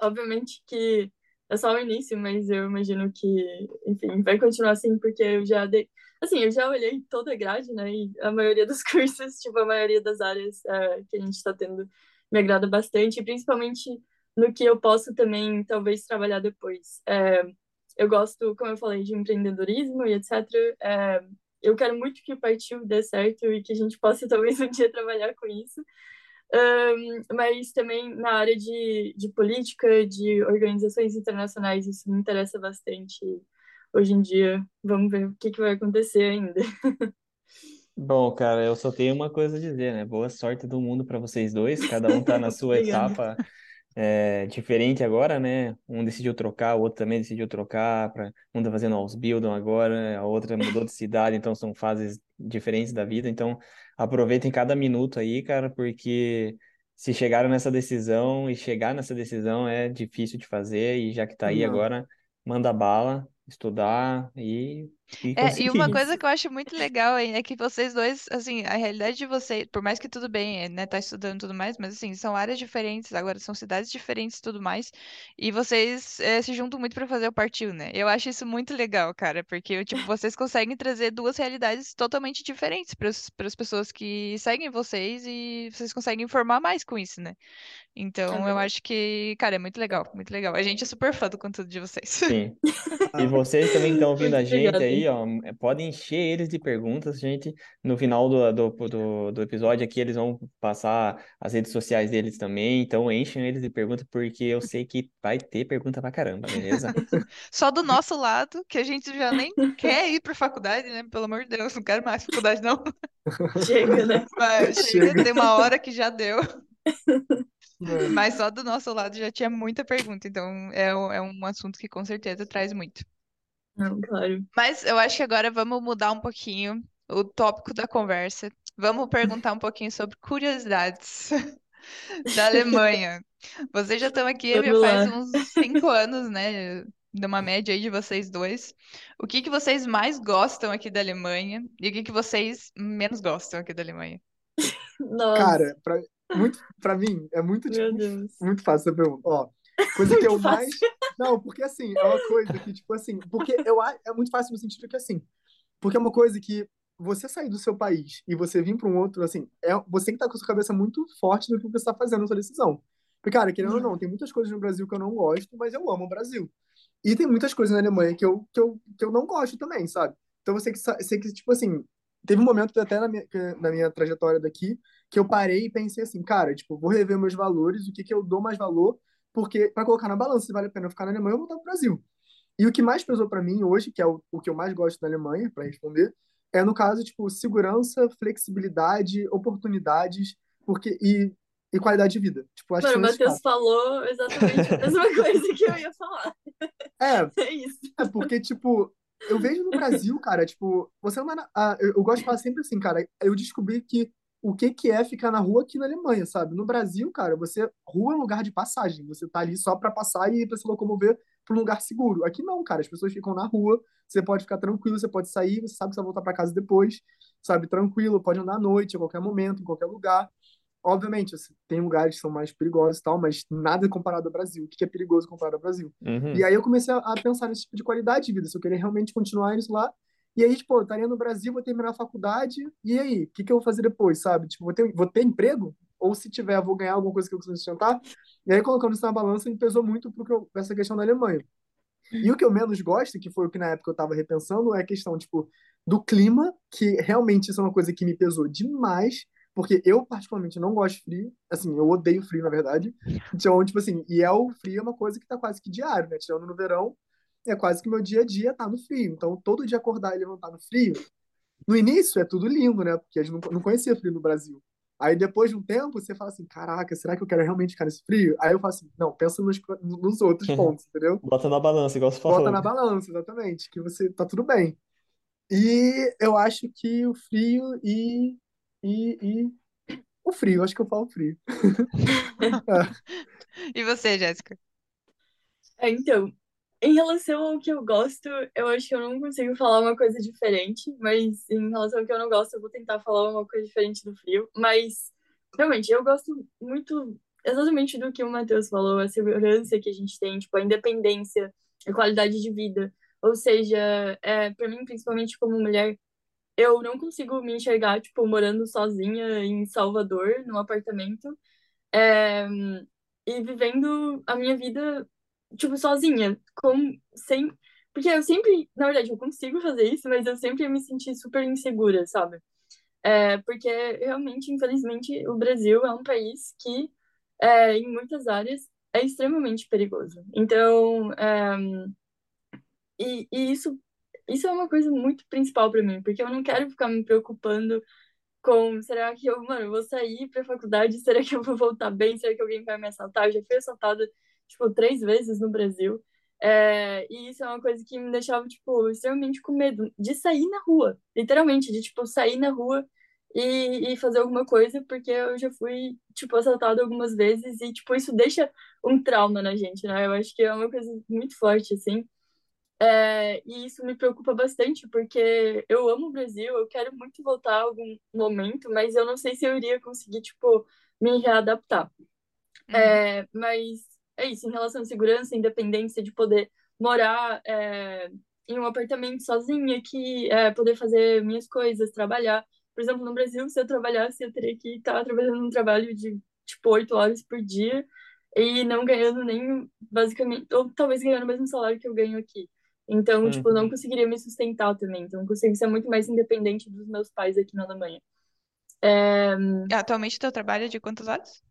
obviamente que é só o início, mas eu imagino que, enfim, vai continuar assim, porque eu já dei. Assim, eu já olhei toda a grade, né? E a maioria dos <laughs> cursos, tipo, a maioria das áreas é, que a gente está tendo me agrada bastante, principalmente no que eu posso também, talvez, trabalhar depois. É, eu gosto, como eu falei, de empreendedorismo e etc. É, eu quero muito que o Partiu dê certo e que a gente possa, talvez, um dia trabalhar com isso. Um, mas também na área de, de política, de organizações internacionais, isso me interessa bastante. Hoje em dia, vamos ver o que, que vai acontecer ainda. <laughs> Bom, cara, eu só tenho uma coisa a dizer, né? Boa sorte do mundo para vocês dois. Cada um tá na sua <laughs> etapa é, diferente agora, né? Um decidiu trocar, o outro também decidiu trocar, pra, um tá fazendo Ausbildung agora, a outra mudou de cidade, então são fases diferentes da vida. Então, aproveitem cada minuto aí, cara, porque se chegaram nessa decisão e chegar nessa decisão é difícil de fazer, e já que tá aí Não. agora, manda bala, estudar e, e É, e uma coisa que eu acho muito legal aí é que vocês dois, assim, a realidade de vocês, por mais que tudo bem, é, né, tá estudando e tudo mais, mas assim, são áreas diferentes, agora são cidades diferentes e tudo mais, e vocês é, se juntam muito pra fazer o partiu, né? Eu acho isso muito legal, cara, porque, tipo, vocês conseguem trazer duas realidades totalmente diferentes para as pessoas que seguem vocês e vocês conseguem informar mais com isso, né? Então, eu acho que, cara, é muito legal, muito legal. A gente é super fã do conteúdo de vocês. Sim. <laughs> E vocês também estão ouvindo a gente obrigada. Aí, ó, é, podem encher eles de perguntas, gente. No final do, do, do, do episódio aqui, eles vão passar as redes sociais deles também. Então, enchem eles de perguntas, porque eu sei que vai ter pergunta pra caramba, beleza? <laughs> Só do nosso lado, que a gente já nem quer ir pra faculdade, né? Pelo amor de Deus, não quero mais faculdade, não. <laughs> Chega, né? Mas chega, Chega. tem uma hora que já deu. É. Mas só do nosso lado já tinha muita pergunta, então é, é um assunto que com certeza traz muito. Não, claro. Mas eu acho que agora vamos mudar um pouquinho o tópico da conversa. Vamos perguntar um pouquinho sobre curiosidades <laughs> da Alemanha. Vocês já estão aqui já Vamos faz lá. uns cinco anos, né? Numa média aí de vocês dois. O que que vocês mais gostam aqui da Alemanha e o que que vocês menos gostam aqui da Alemanha? Nossa, Cara, pra, muito, pra mim, é muito, meu tipo, Deus. muito fácil essa pergunta. Ó, coisa que eu mais. Não, porque assim, é uma coisa que, tipo assim, porque eu é muito fácil no sentido que assim, porque é uma coisa que você sair do seu país e você vir para um outro, assim, é, você tem que estar com a sua cabeça muito forte no que você está fazendo na sua decisão. Porque, cara, querendo ou não, tem muitas coisas no Brasil que eu não gosto, mas eu amo o Brasil. E tem muitas coisas na Alemanha que eu, que eu, que eu não gosto também, sabe? Então você que, você que, tipo assim, teve um momento até na minha, na minha trajetória daqui que eu parei e pensei assim, cara, tipo, vou rever meus valores, o que que eu dou mais valor, porque para colocar na balança se vale a pena eu ficar na Alemanha ou voltar pro Brasil. E o que mais pesou para mim hoje, que é o, o que eu mais gosto da Alemanha, para responder, é no caso, tipo, segurança, flexibilidade, oportunidades, porque e, e qualidade de vida. Tipo, acho Mano, o Matheus falou exatamente a mesma <laughs> coisa que eu ia falar. É, É isso. É porque, tipo, eu vejo no Brasil, cara, tipo, você não vai na- ah, eu, eu gosto de falar sempre assim, cara, eu descobri que o que que é ficar na rua aqui na Alemanha, sabe? No Brasil, cara, você rua é um lugar de passagem, você tá ali só pra passar e pra se locomover pra um lugar seguro. Aqui não, cara, as pessoas ficam na rua, você pode ficar tranquilo, você pode sair, você sabe que você vai voltar pra casa depois, sabe? Tranquilo, pode andar à noite, a qualquer momento, em qualquer lugar. Obviamente, assim, tem lugares que são mais perigosos e tal, mas nada comparado ao Brasil. O que é perigoso comparado ao Brasil? Uhum. E aí eu comecei a, pensar nesse tipo de qualidade de vida, se eu querer realmente continuar isso lá. E aí, tipo, eu estaria no Brasil, vou terminar a faculdade, e aí, o que que eu vou fazer depois, sabe? Tipo, vou ter, vou ter emprego? Ou se tiver, vou ganhar alguma coisa que eu consiga sustentar? E aí, colocando isso na balança, me pesou muito pro que eu, essa questão da Alemanha. E o que eu menos gosto, que foi o que na época eu tava repensando, é a questão, tipo, do clima, que realmente isso é uma coisa que me pesou demais, porque eu, particularmente, não gosto de frio. Assim, eu odeio frio, na verdade. Então, tipo assim, e é o frio é uma coisa que tá quase que diário, né? Tirando no verão, é quase que meu dia a dia tá no frio. Então, todo dia acordar e levantar no frio, no início é tudo lindo, né? Porque a gente não, não conhecia frio no Brasil. Aí depois de um tempo, você fala assim, caraca, será que eu quero realmente ficar nesse frio? Aí eu falo assim, não, pensa nos, nos outros <laughs> pontos, entendeu? Bota na balança, igual você Bota falou. na balança, exatamente, que você tá tudo bem. E eu acho que o frio e, e, e o frio, acho que eu falo frio. <laughs> <laughs> E você, Jéssica? É, então, em relação ao que eu gosto, eu acho que eu não consigo falar uma coisa diferente, mas em relação ao que eu não gosto, eu vou tentar falar uma coisa diferente do frio. Mas, realmente, eu gosto muito exatamente do que o Matheus falou, a segurança que a gente tem, tipo, a independência, a qualidade de vida. Ou seja, é, para mim, principalmente como mulher, eu não consigo me enxergar, tipo, morando sozinha em Salvador, num apartamento, é, e vivendo a minha vida tipo, sozinha, com, sem... Porque eu sempre, na verdade, eu consigo fazer isso, mas eu sempre me senti super insegura, sabe? É, porque, realmente, infelizmente, o Brasil é um país que, é, em muitas áreas, é extremamente perigoso. Então, é, e, e isso, isso é uma coisa muito principal para mim, porque eu não quero ficar me preocupando com será que eu, mano, vou sair pra faculdade, será que eu vou voltar bem? Será que alguém vai me assaltar? Eu já fui assaltada, tipo, três vezes no Brasil. É, e isso é uma coisa que me deixava, tipo, extremamente com medo de sair na rua. Literalmente, de, tipo, sair na rua e, e fazer alguma coisa, porque eu já fui, tipo, assaltada algumas vezes e, tipo, isso deixa um trauma na gente, né? Eu acho que é uma coisa muito forte, assim. É, e isso me preocupa bastante, porque eu amo o Brasil, eu quero muito voltar a algum momento, mas eu não sei se eu iria conseguir, tipo, me readaptar. Uhum. É, mas é isso, em relação à segurança, independência de poder morar é, em um apartamento sozinha, que é, poder fazer minhas coisas, trabalhar. Por exemplo, no Brasil, se eu trabalhasse, eu teria que estar trabalhando um trabalho de, tipo, oito horas por dia e não ganhando nem, basicamente, ou talvez ganhando o mesmo salário que eu ganho aqui. Então, uhum. tipo, não conseguiria me sustentar também. Então, consigo ser muito mais independente dos meus pais aqui na Alemanha. É... Atualmente, teu trabalho é de quantas horas?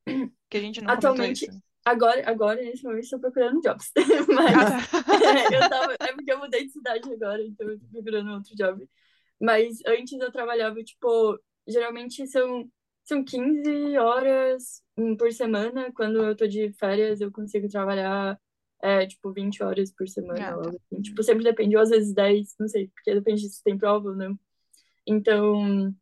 Que a gente não Atualmente, agora, agora, nesse momento, estou procurando jobs. <laughs> Mas ah, tá. é, eu tava, é porque eu mudei de cidade agora, então eu tô procurando outro job. Mas antes eu trabalhava, tipo, geralmente são, são 15 horas por semana. Quando eu tô de férias, eu consigo trabalhar é, tipo, 20 horas por semana. Ah, tá. assim. Tipo, sempre depende, ou às vezes 10, não sei, porque depende se tem prova ou não. Então,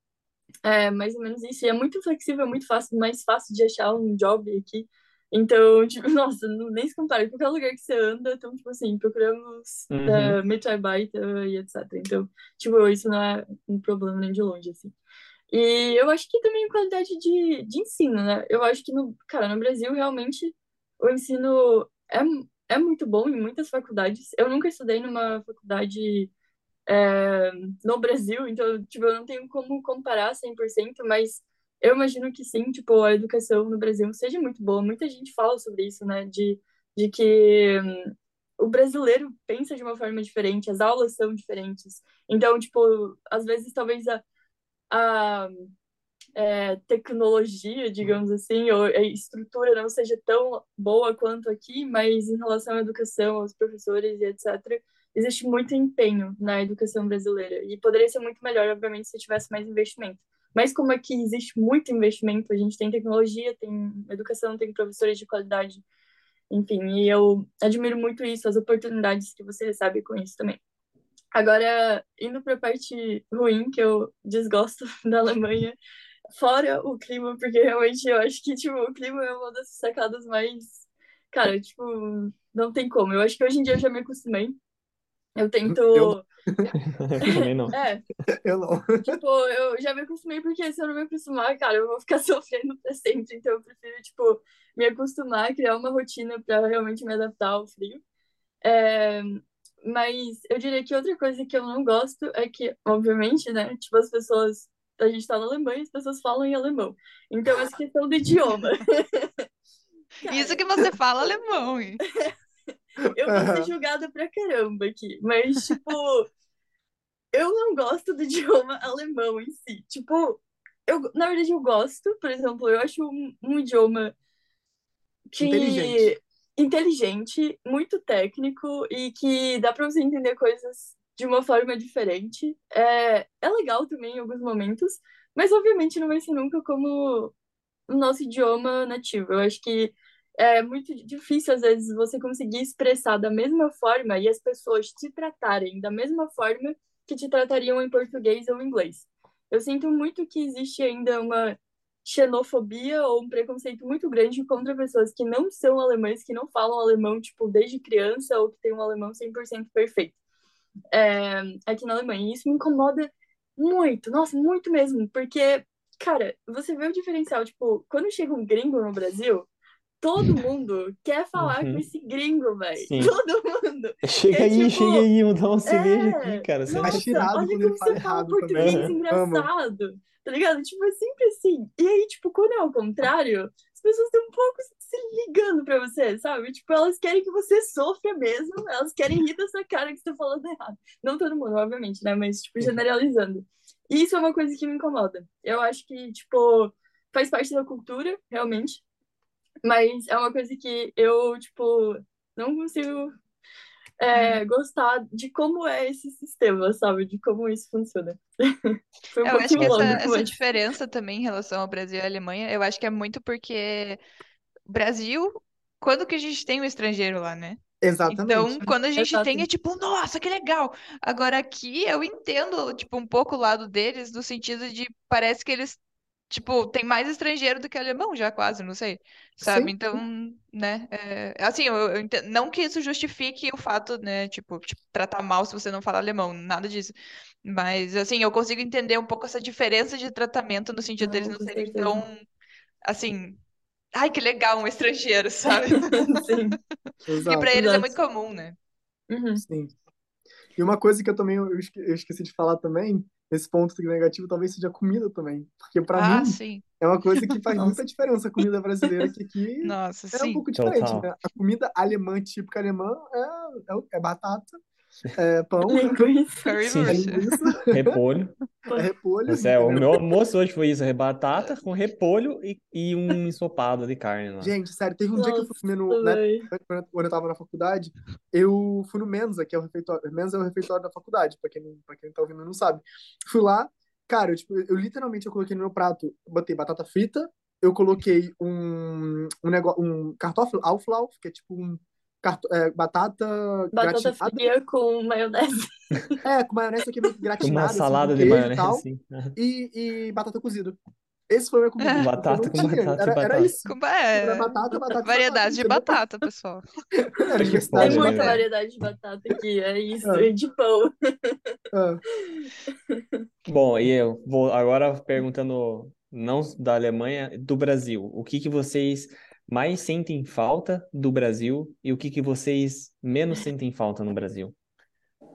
é mais ou menos isso. E é muito flexível, é muito fácil, mais fácil de achar um job aqui. Então, <laughs> tipo, nossa, não, nem se compara. Qualquer lugar que você anda, então, tipo assim, procuramos uhum. uh, e etc. Então, tipo, isso não é um problema nem de longe, assim. E eu acho que também qualidade de, de ensino, né? Eu acho que, no, cara, no Brasil, realmente, o ensino é é muito bom em muitas faculdades. Eu nunca estudei numa faculdade é, no Brasil, então, tipo, eu não tenho como comparar 100%, mas eu imagino que sim, tipo, a educação no Brasil seja muito boa. Muita gente fala sobre isso, né, de, de que hum, o brasileiro pensa de uma forma diferente, as aulas são diferentes. Então, tipo, às vezes talvez a, a é, tecnologia, digamos assim, ou a estrutura não seja tão boa quanto aqui, mas em relação à educação, aos professores e etc., existe muito empenho na educação brasileira. E poderia ser muito melhor, obviamente, se tivesse mais investimento. Mas como aqui existe muito investimento, a gente tem tecnologia, tem educação, tem professores de qualidade, enfim, e eu admiro muito isso, as oportunidades que você recebe com isso também. Agora, indo para a parte ruim, que eu desgosto <laughs> da Alemanha, Fora o clima, porque realmente eu acho que, tipo, o clima é uma das sacadas mais. Cara, tipo, não tem como. Eu acho que hoje em dia eu já me acostumei. Eu tento. Eu, <laughs> eu também não. É. Eu não. Tipo, eu já me acostumei, porque se eu não me acostumar, cara, eu vou ficar <laughs> sofrendo pra sempre. Então eu prefiro, tipo, me acostumar, criar uma rotina pra realmente me adaptar ao frio. É... Mas eu diria que outra coisa que eu não gosto é que, obviamente, né, tipo, as pessoas a gente está na Alemanha e as pessoas falam em alemão. Então, essa questão do idioma. <laughs> Cara, Isso que você fala alemão, hein? Eu vou ser julgada pra caramba aqui, mas, tipo, eu não gosto do <laughs> idioma alemão em si. Tipo, eu, na verdade, eu gosto, por exemplo, eu acho um, um idioma que. Inteligente. inteligente, muito técnico e que dá pra você entender coisas de uma forma diferente. É, é legal também em alguns momentos, mas obviamente não vai ser nunca como o nosso idioma nativo. Eu acho que é muito difícil, às vezes, você conseguir expressar da mesma forma e as pessoas te tratarem da mesma forma que te tratariam em português ou inglês. Eu sinto muito que existe ainda uma xenofobia ou um preconceito muito grande contra pessoas que não são alemães, que não falam alemão, tipo, desde criança ou que têm um alemão 100% perfeito é, aqui na Alemanha. E isso me incomoda muito, nossa, muito mesmo, porque, cara, você vê o diferencial, tipo, quando chega um gringo no Brasil, todo mundo quer falar uhum. com esse gringo, velho. Todo mundo. <laughs> Chega é, aí, tipo, chega aí, vou dar uma cerveja é, aqui, cara. Você nossa, tirado olha como você fala português também. engraçado. Tá ligado? Tipo, é sempre assim. E aí, tipo, quando é ao contrário, as pessoas estão um pouco se ligando pra você, sabe? Tipo, elas querem que você sofra mesmo, elas querem rir dessa cara que você tá falando errado. Não todo mundo, obviamente, né? Mas, tipo, generalizando. E isso é uma coisa que me incomoda. Eu acho que, tipo, faz parte da cultura, realmente. Mas é uma coisa que eu, tipo, não consigo é, gostar de como é esse sistema, sabe? De como isso funciona. <laughs> Foi um Eu acho que essa, essa diferença também em relação ao Brasil e à Alemanha, eu acho que é muito porque Brasil, quando que a gente tem um estrangeiro lá, né? Exatamente. Então, quando a gente tem, é tipo, nossa, que legal. Agora aqui eu entendo, tipo, um pouco o lado deles, no sentido de parece que eles, tipo, tem mais estrangeiro do que alemão já quase, não sei, sabe? Sim, Então, né, é, assim, eu, eu não que isso justifique o fato, né, tipo, te tratar mal se você não fala alemão, nada disso. Mas, assim, eu consigo entender um pouco essa diferença de tratamento no sentido deles não, serem certeza. tão, assim, ai, que legal, um estrangeiro, <laughs> sabe? Sim. Porque pra exato. eles é Exato. muito comum, né? Uhum. Sim. E uma coisa que eu também eu esqueci de falar também, esse ponto negativo talvez seja a comida também. Porque pra Ah, mim sim. é uma coisa que faz Nossa. muita diferença a comida brasileira, que aqui Nossa, é um sim. pouco diferente, né? A comida alemã, típica alemã, é, é, é batata, é pão, Linguiça. é Sim. Currywurst. linguiça, Repolho. é repolho, é, o meu almoço hoje foi isso, é batata com repolho e, e um ensopado de carne lá. Gente, sério, teve um dia que eu fui Nossa, comer no, na velho. quando eu- tava na faculdade, eu fui no Mensa, que é o refeitório. Mensa é o refeitório da faculdade, pra quem, não- pra quem tá ouvindo não sabe. Fui lá, cara, eu, tipo, eu literalmente eu coloquei no meu prato, botei batata frita, eu coloquei um, um negócio, um cartoffel Auflauf, que é tipo um carto, é, batata Batata gratinada, fria com maionese. é, com maionese aqui <laughs> meio que Uma gratinada, assim, salada de queijo e maionese, tal, assim. e, e batata cozida. Esse foi a minha comida, eu Batata com batata era, era isso. Com- Era É, batata, batata variedade de batata, entendeu? batata, pessoal. Tem de pode, muita né? variedade de batata aqui, é isso, É, de pão. é. Bom, e eu vou agora perguntando, não da Alemanha, do Brasil. O que que vocês mais sentem falta do Brasil e o que que vocês menos sentem falta no Brasil?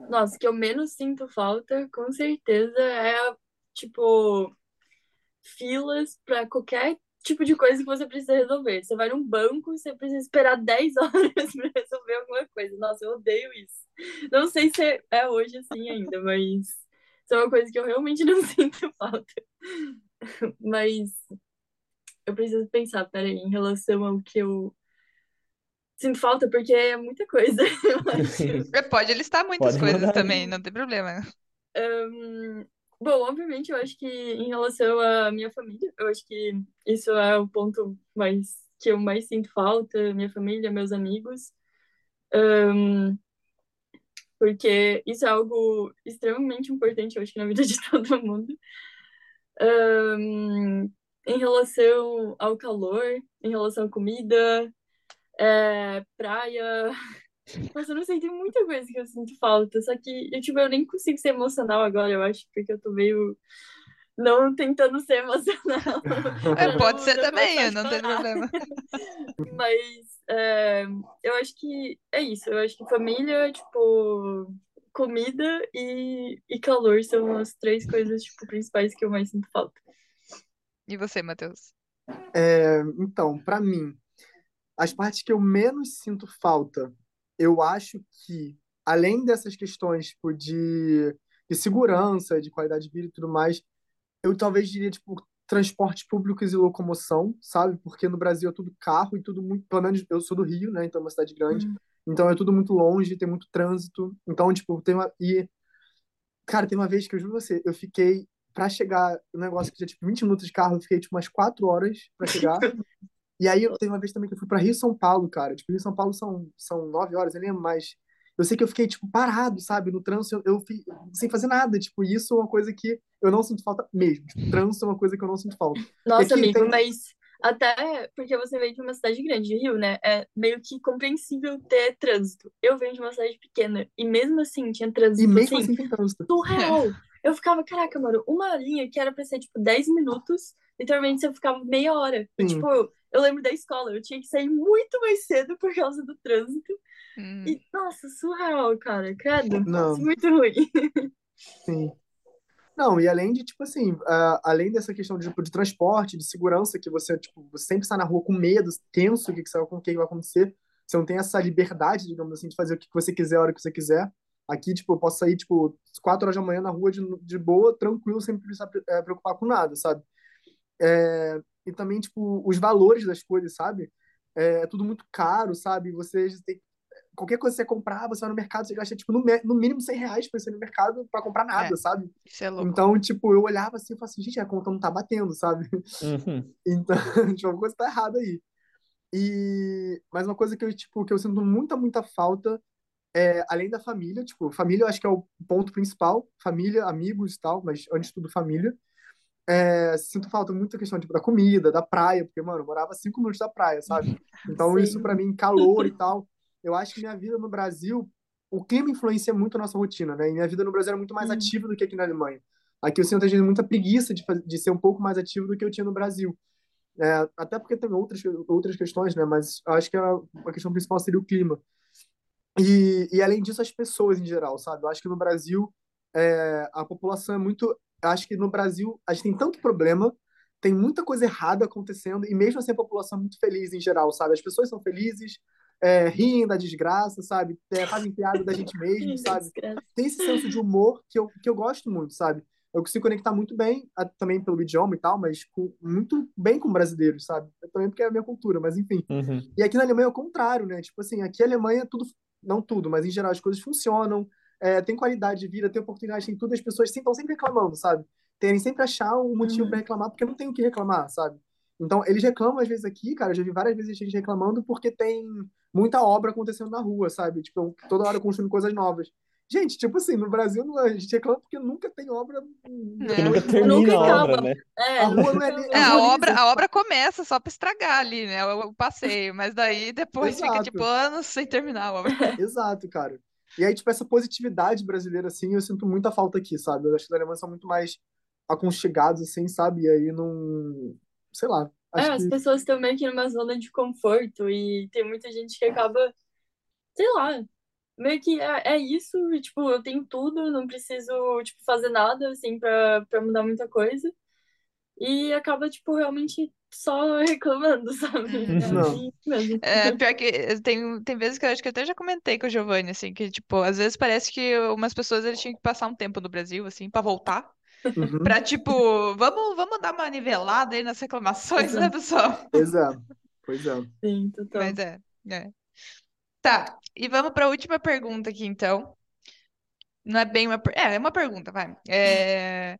Nossa, que eu menos sinto falta, com certeza, é, tipo, filas pra qualquer tipo de coisa que você precisa resolver. Você vai num banco, você precisa esperar 10 <laughs> horas pra resolver alguma coisa. Nossa, eu odeio isso. Não sei se é hoje assim ainda, mas isso é uma coisa que eu realmente não <laughs> sinto falta. Mas eu preciso pensar, peraí, em relação ao que eu sinto falta, porque é muita coisa, <laughs> eu acho. <laughs> Pode listar muitas Pode coisas mandar também, não tem problema. Hum, bom, obviamente, eu acho que em relação à minha família, eu acho que isso é o ponto mais que eu mais sinto falta, minha família, meus amigos, Hum, porque isso é algo extremamente importante, eu acho na vida de <laughs> todo mundo. Hum, em relação ao calor, em relação à comida, é, praia. <laughs> Nossa, eu não sei, tem muita coisa que eu sinto falta. Só que eu, tipo, eu nem consigo ser emocional agora, eu acho, porque eu tô meio não tentando ser emocional. <laughs> É, pode ser também, não tem problema. <laughs> Mas é, eu acho que é isso. Eu acho que família, tipo, comida e, e calor são as três coisas, tipo, principais que eu mais sinto falta. E você, Matheus? É, então, pra mim, as partes que eu menos sinto falta, eu acho que, além dessas questões, tipo, de, de segurança, de qualidade de vida e tudo mais, eu talvez diria, tipo, transportes públicos e locomoção, sabe? Porque no Brasil é tudo carro e tudo muito, pelo menos eu sou do Rio, né? Então é uma cidade grande. Hum. Então é tudo muito longe, tem muito trânsito. Então, tipo, tem uma. E, cara, tem uma vez que eu juro você, eu fiquei. Pra chegar, um negócio que tinha tipo 20 minutos de carro, eu fiquei tipo umas 4 horas pra chegar. <laughs> E aí eu teve uma vez também que eu fui pra Rio e São Paulo, cara. Tipo, Rio e São Paulo são, são 9 horas, eu lembro, mas eu sei que eu fiquei, tipo, parado, sabe? No trânsito, eu, eu fi- sem fazer nada. Tipo, isso é uma coisa que eu não sinto falta mesmo. Tipo, trânsito é uma coisa que eu não sinto falta. Nossa, aqui amigo, tem- mas até porque você veio de uma cidade grande, Rio, né? É meio que compreensível ter trânsito. Eu venho de uma cidade pequena e mesmo assim tinha trânsito E mesmo assim, assim tem trânsito. surreal. Eu ficava, caraca, mano, uma linha que era pra ser, tipo, 10 minutos, literalmente você ficava meia hora. E, Sim. tipo, eu lembro da escola, eu tinha que sair muito mais cedo por causa do trânsito. Hum, E, nossa, surreal, cara, credo. Não. Muito ruim. <laughs> Sim. Não, e além de, tipo assim, ah, além dessa questão de, tipo, de transporte, de segurança, que você, tipo, você sempre está na rua com medo, tenso, o que, que, vai- o que vai acontecer. Você não tem essa liberdade, digamos assim, de fazer o que você quiser, a hora que você quiser. Aqui, tipo, eu posso sair, tipo, 4 horas da manhã na rua de, de boa, tranquilo, sem precisar eh, preocupar com nada, sabe? É, e também, tipo, os valores das coisas, sabe? É, é tudo muito caro, sabe? Você tem, qualquer coisa que você comprar, você vai no mercado, você gasta, tipo, no, no mínimo 100 reais pra ir no mercado pra comprar nada, É. sabe? Isso é louco. Então, tipo, eu olhava assim e falava assim, gente, a conta não tá batendo, sabe? Uhum. <laughs> Então, <laughs> tipo, alguma coisa tá errada aí. E... Mas uma coisa que eu, tipo, que eu sinto muita, muita falta é, além da família, tipo, família eu acho que é o ponto principal, família, amigos e tal, mas antes de tudo família. É, sinto falta muito da questão tipo, da comida, da praia, porque, mano, eu morava cinco minutos da praia, sabe? <laughs> Então, Sim. isso pra mim, calor e tal. Eu acho que minha vida no Brasil, o clima influencia muito a nossa rotina, né? E minha vida no Brasil era muito mais Hum. ativa do que aqui na Alemanha. Aqui eu sinto, às vezes, muita preguiça de, fazer, de ser um pouco mais ativo do que eu tinha no Brasil. É, até porque tem outras, outras questões, né? Mas acho que a, a questão principal seria o clima. E, e além disso, as pessoas em geral, sabe? Eu acho que no Brasil é, a população é muito. Eu acho que no Brasil a gente tem tanto problema, tem muita coisa errada acontecendo, e mesmo assim a população é muito feliz em geral, sabe? As pessoas são felizes, é, riem da desgraça, sabe? É, fazem piada da gente mesmo, <laughs> sabe? Tem esse senso de humor que eu, que eu gosto muito, sabe? Eu consigo conectar muito bem, também pelo idioma e tal, mas com- muito bem com brasileiros, sabe? Também porque é a minha cultura, mas enfim. Uhum. E aqui na Alemanha é o contrário, né? Tipo assim, aqui a Alemanha tudo, não tudo, mas em geral as coisas funcionam, é, tem qualidade de vida, tem oportunidade, tem tudo, as pessoas estão sempre reclamando, sabe? Querem sempre achar um motivo Uhum. pra reclamar, porque não tem o que reclamar, sabe? Então, eles reclamam às vezes aqui, cara, eu já vi várias vezes gente reclamando porque tem muita obra acontecendo na rua, sabe? Tipo, toda hora construindo coisas novas. Gente, tipo assim, no Brasil a gente reclama porque nunca tem obra. Porque É. nunca termina Nunca a obra, acaba. né? É, A rua não é nunca- É, a obra, a obra começa só pra estragar ali, né? O, o passeio, mas daí <laughs> depois fica Exato. tipo anos sem terminar a obra. <laughs> Exato, cara. E aí, tipo, essa positividade brasileira, assim, eu sinto muita falta aqui, sabe? Eu acho que os alemães são muito mais aconchegados, assim, sabe? E aí não. Sei lá. É, Acho as que. pessoas estão meio que numa zona de conforto e tem muita gente que acaba, sei lá, meio que é, é isso, e, tipo, eu tenho tudo, não preciso, tipo, fazer nada, assim, pra, pra mudar muita coisa. E acaba, tipo, realmente só <laughs> reclamando, sabe? Uhum. É Não. assim mesmo. É, pior que tem, tem vezes que eu acho que eu até já comentei com o Giovanni, assim, que, tipo, às vezes parece que umas pessoas eles tinham que passar um tempo no Brasil, assim, pra voltar. Uhum. Pra, tipo, vamos, vamos dar uma nivelada aí nas reclamações, né, pessoal? Pois é. Pois é. Sim, total. Mas é, é. Tá, e vamos pra última pergunta aqui, então. Não é bem uma... É, é uma pergunta, vai. É...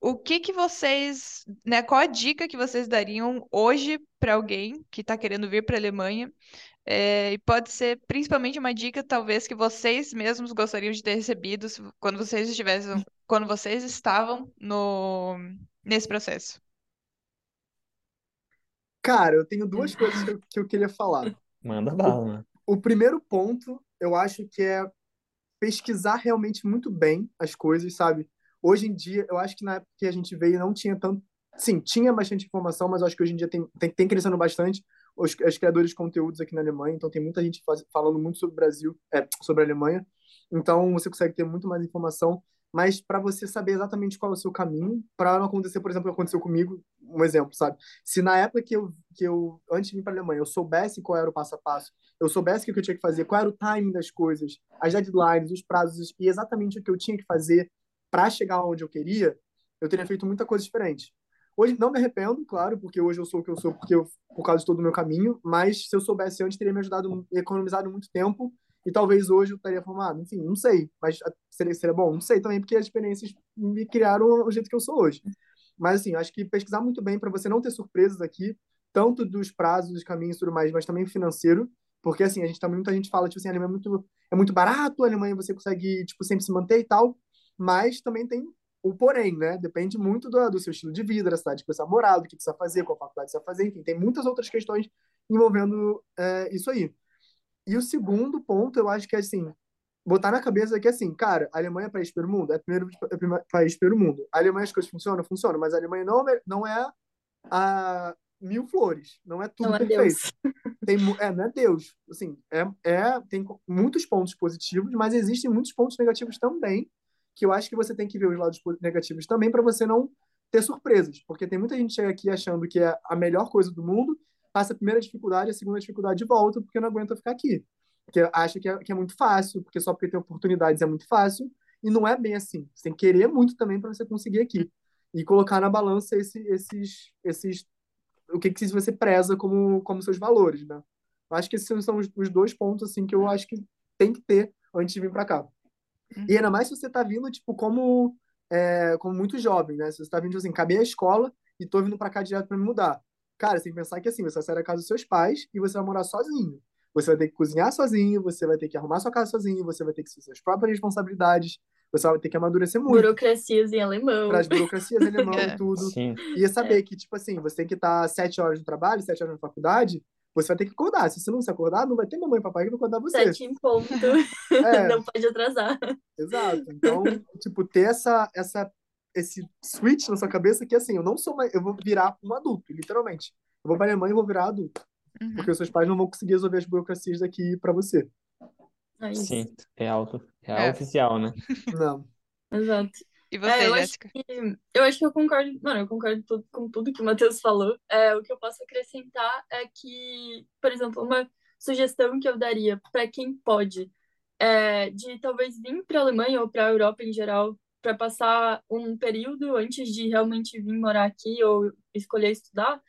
O que que vocês, né, qual a dica que vocês dariam hoje pra alguém que tá querendo vir pra Alemanha? É, e pode ser principalmente uma dica, talvez, que vocês mesmos gostariam de ter recebido quando vocês estivessem, quando vocês estavam no, nesse processo. Cara, eu tenho duas coisas que eu, que eu queria falar. Manda bala, mano. O primeiro ponto, eu acho que é pesquisar realmente muito bem as coisas, sabe? Hoje em dia, eu acho que na época que a gente veio não tinha tanto. Sim, tinha bastante informação, mas eu acho que hoje em dia tem, tem, tem crescendo bastante os, os criadores de conteúdos aqui na Alemanha, então tem muita gente faz, falando muito sobre o Brasil, é, sobre a Alemanha. Então você consegue ter muito mais informação, mas para você saber exatamente qual é o seu caminho, para não acontecer, por exemplo, o que aconteceu comigo, um exemplo, sabe? Se na época que eu, que eu antes de vir para a Alemanha, eu soubesse qual era o passo a passo, eu soubesse o que eu tinha que fazer, qual era o timing das coisas, as deadlines, os prazos e exatamente o que eu tinha que fazer para chegar onde eu queria, eu teria feito muita coisa diferente. Hoje não me arrependo, claro, porque hoje eu sou o que eu sou porque eu, por causa de todo o meu caminho, mas se eu soubesse antes, teria me ajudado, economizado muito tempo e talvez hoje eu estaria formado. Enfim, não sei, mas seria, seria bom? Não sei também, porque as experiências me criaram o jeito que eu sou hoje. Mas, assim, acho que pesquisar muito bem para você não ter surpresas aqui, tanto dos prazos, dos caminhos e tudo mais, mas também financeiro, porque, assim, a gente tá, muita gente fala, tipo assim, a Alemanha é muito, é muito barato, a Alemanha você consegue, tipo, sempre se manter e tal, mas também tem o porém, né? Depende muito do, do seu estilo de vida, da cidade que você vai morar, do que você vai fazer, qual faculdade você vai fazer, enfim, tem muitas outras questões envolvendo é, isso aí. E o segundo ponto, eu acho que é assim, botar na cabeça que assim, cara, a Alemanha é país pelo mundo, é primeiro é país pelo mundo. A Alemanha as coisas funcionam, funcionam, mas a Alemanha não é, não é a mil flores, não é tudo Não é perfeito. Deus. Tem, é, não é Deus, assim, é, é, tem muitos pontos positivos, mas existem muitos pontos negativos também, que eu acho que você tem que ver os lados negativos também para você não ter surpresas, porque tem muita gente chega aqui achando que é a melhor coisa do mundo, passa a primeira dificuldade, a segunda dificuldade e volta porque não aguenta ficar aqui. Porque acha que é, que é muito fácil, porque só porque tem oportunidades é muito fácil, e não é bem assim. Você tem que querer muito também para você conseguir aqui. E colocar na balança esse, esses, esses, o que, que você preza como, como seus valores, né? Eu acho que esses são os, os dois pontos assim que eu acho que tem que ter antes de vir para cá. E ainda mais se você tá vindo, tipo, como, é, como muito jovem, né? Se você tá vindo, tipo assim, acabei a escola e tô vindo para cá direto para me mudar. Cara, você tem que pensar que assim, você vai sair da casa dos seus pais e você vai morar sozinho. Você vai ter que cozinhar sozinho, você vai ter que arrumar sua casa sozinho, você vai ter que ter suas próprias responsabilidades, você vai ter que amadurecer muito. Burocracias em alemão. Para as burocracias em alemão <laughs> É. e tudo. Sim. E saber que, tipo assim, você tem que estar sete horas no trabalho, sete horas na faculdade, você vai ter que acordar. Se você não se acordar, não vai ter mamãe e papai que vai acordar você. Sete em ponto. É. <laughs> Não pode atrasar. Exato. Então, tipo, ter essa, essa, esse switch na sua cabeça que, assim, eu não sou mais... Eu vou virar um adulto, literalmente. Eu vou pra Alemanha e vou virar adulto. Uhum. Porque os seus pais não vão conseguir resolver as burocracias daqui pra você. É isso. Sim, real, real É. oficial, né? <laughs> Não. Exato. E É, você, eu acho Jéssica? que eu acho que eu concordo, mano, eu concordo tudo- com tudo que o Matheus falou. É, o que eu posso acrescentar é que, por exemplo, uma sugestão que eu daria para quem pode é de talvez vir para a Alemanha ou para a Europa em geral para passar um período antes de realmente vir morar aqui ou escolher estudar.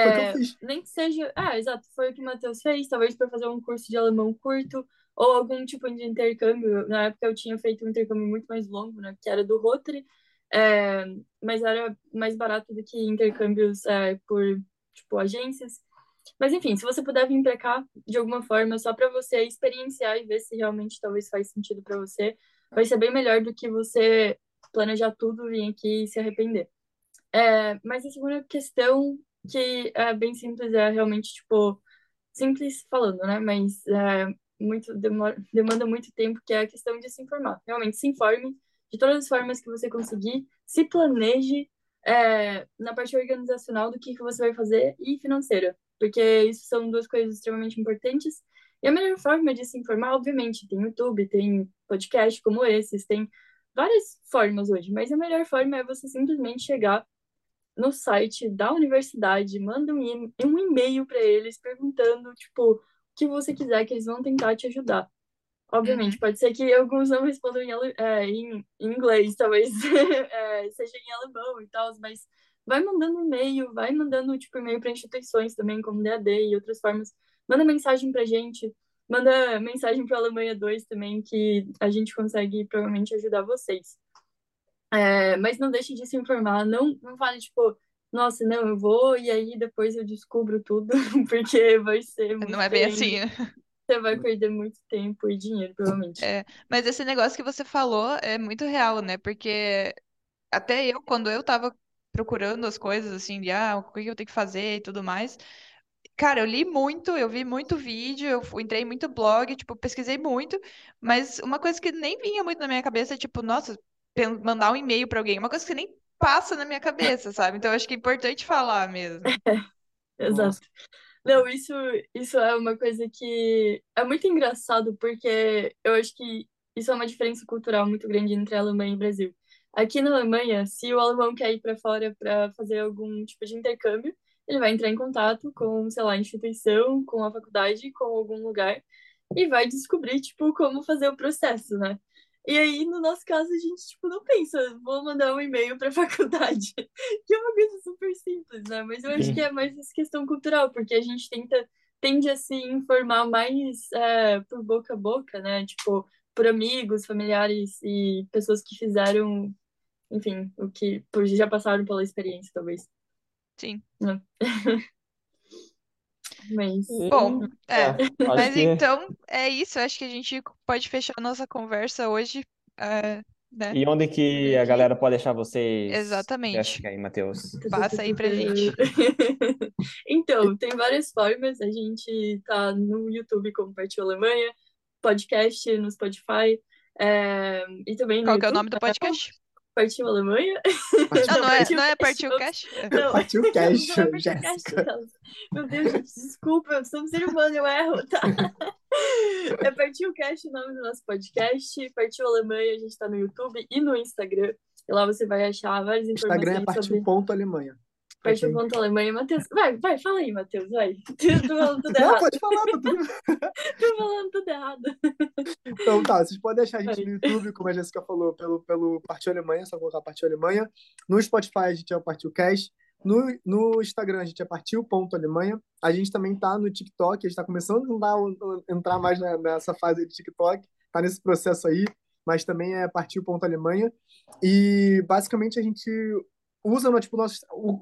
Que É, fiz. nem que seja, ah, exato, foi o que o Matheus fez, talvez para fazer um curso de alemão curto ou algum tipo de intercâmbio. Na época eu tinha feito um intercâmbio muito mais longo, né, que era do Rotary, é, mas era mais barato do que intercâmbios é, por, tipo, agências. Mas enfim, se você puder vir para cá de alguma forma, só para você experienciar e ver se realmente talvez faz sentido para você, vai ser bem melhor do que você planejar tudo, vir aqui e se arrepender. É, mas a segunda questão, que é bem simples, é realmente, tipo, simples falando, né? Mas é, muito, demora, demanda muito tempo, que é a questão de se informar. Realmente, se informe de todas as formas que você conseguir, se planeje é, na parte organizacional do que, que você vai fazer e financeira, porque isso são duas coisas extremamente importantes. E a melhor forma de se informar, obviamente, tem YouTube, tem podcast como esses, tem várias formas hoje, mas a melhor forma é você simplesmente chegar no site da universidade, manda um, e-mail para eles perguntando, tipo, o que você quiser, que eles vão tentar te ajudar. Obviamente, pode ser que alguns não respondam em, é, em, em inglês, talvez <laughs> é, seja em alemão e tal, mas vai mandando e-mail, vai mandando, tipo, e-mail para instituições também, como DAD e outras formas. Manda mensagem pra gente, manda mensagem para Alemanha 2 também, que a gente consegue provavelmente ajudar vocês. É, mas não deixe de se informar, não, não fale, tipo, nossa, não, eu vou e aí depois eu descubro tudo, <laughs> porque vai ser muito Não é bem assim, né? Você vai perder muito tempo e dinheiro, provavelmente. É, mas esse negócio que você falou é muito real, né? Porque até eu, quando eu tava procurando as coisas, assim, de ah, o que eu tenho que fazer e tudo mais, cara, eu li muito, eu vi muito vídeo, eu entrei em muito blog, tipo, pesquisei muito, mas uma coisa que nem vinha muito na minha cabeça é, tipo, nossa, mandar um e-mail pra alguém, uma coisa que nem passa na minha cabeça, sabe? Então eu acho que é importante falar mesmo. <laughs> Exato. Não, isso, isso é uma coisa que é muito engraçado, porque eu acho que isso é uma diferença cultural muito grande entre a Alemanha e o Brasil. Aqui na Alemanha, se o alemão quer ir para fora para fazer algum tipo de intercâmbio, ele vai entrar em contato com, sei lá, a instituição, com a faculdade, com algum lugar, e vai descobrir, tipo, como fazer o processo, né? E aí, no nosso caso, a gente, tipo, não pensa, vou mandar um e-mail para a <laughs> faculdade, que é uma coisa super simples, né? Mas eu acho Sim. que é mais essa questão cultural, porque a gente tenta, tende a se informar mais é, por boca a boca, né? Tipo, por amigos, familiares e pessoas que fizeram, enfim, o que já passaram pela experiência, talvez. Sim. <laughs> Mas, Bom, é. É, acho Mas que então é isso. Acho que a gente pode fechar a nossa conversa hoje, é, né? E onde que a galera pode achar vocês, Exatamente. Jéssica e Matheus? Passa aí pra gente. <laughs> Então, tem várias formas. A gente tá no YouTube como Partiu Alemanha, podcast no Spotify, é, e também no Qual que é o nome do podcast? Partiu Alemanha. Não, não é, Partiu não é. Partiu Cash? Não, <laughs> Partiu não, Cash, não é Partiu Jéssica. Não. Meu Deus, gente, desculpa, eu sou um ser humano, eu erro, tá? <laughs> É Partiu Cast o nome do nosso podcast. Partiu Alemanha, a gente tá no YouTube e no Instagram. E lá você vai achar várias Instagram é informações partiu sobre ponto Alemanha. Partiu ponto Alemanha. Matheus, vai, vai, fala aí, Matheus, vai. <laughs> Tô falando tudo Não, errado, pode falar, tá tudo <laughs> tô falando tudo errado. Então tá, vocês podem achar a gente no YouTube, como a Jéssica falou, pelo, pelo Partiu Alemanha, só colocar Partiu Alemanha. No Spotify a gente é o Partiu Cast. No, no Instagram, a gente é partiu.alemanha. A gente também tá no TikTok, a gente está começando a entrar mais nessa fase de TikTok, tá nesse processo aí, mas também é partiu.alemanha. E basicamente a gente usa tipo, nosso,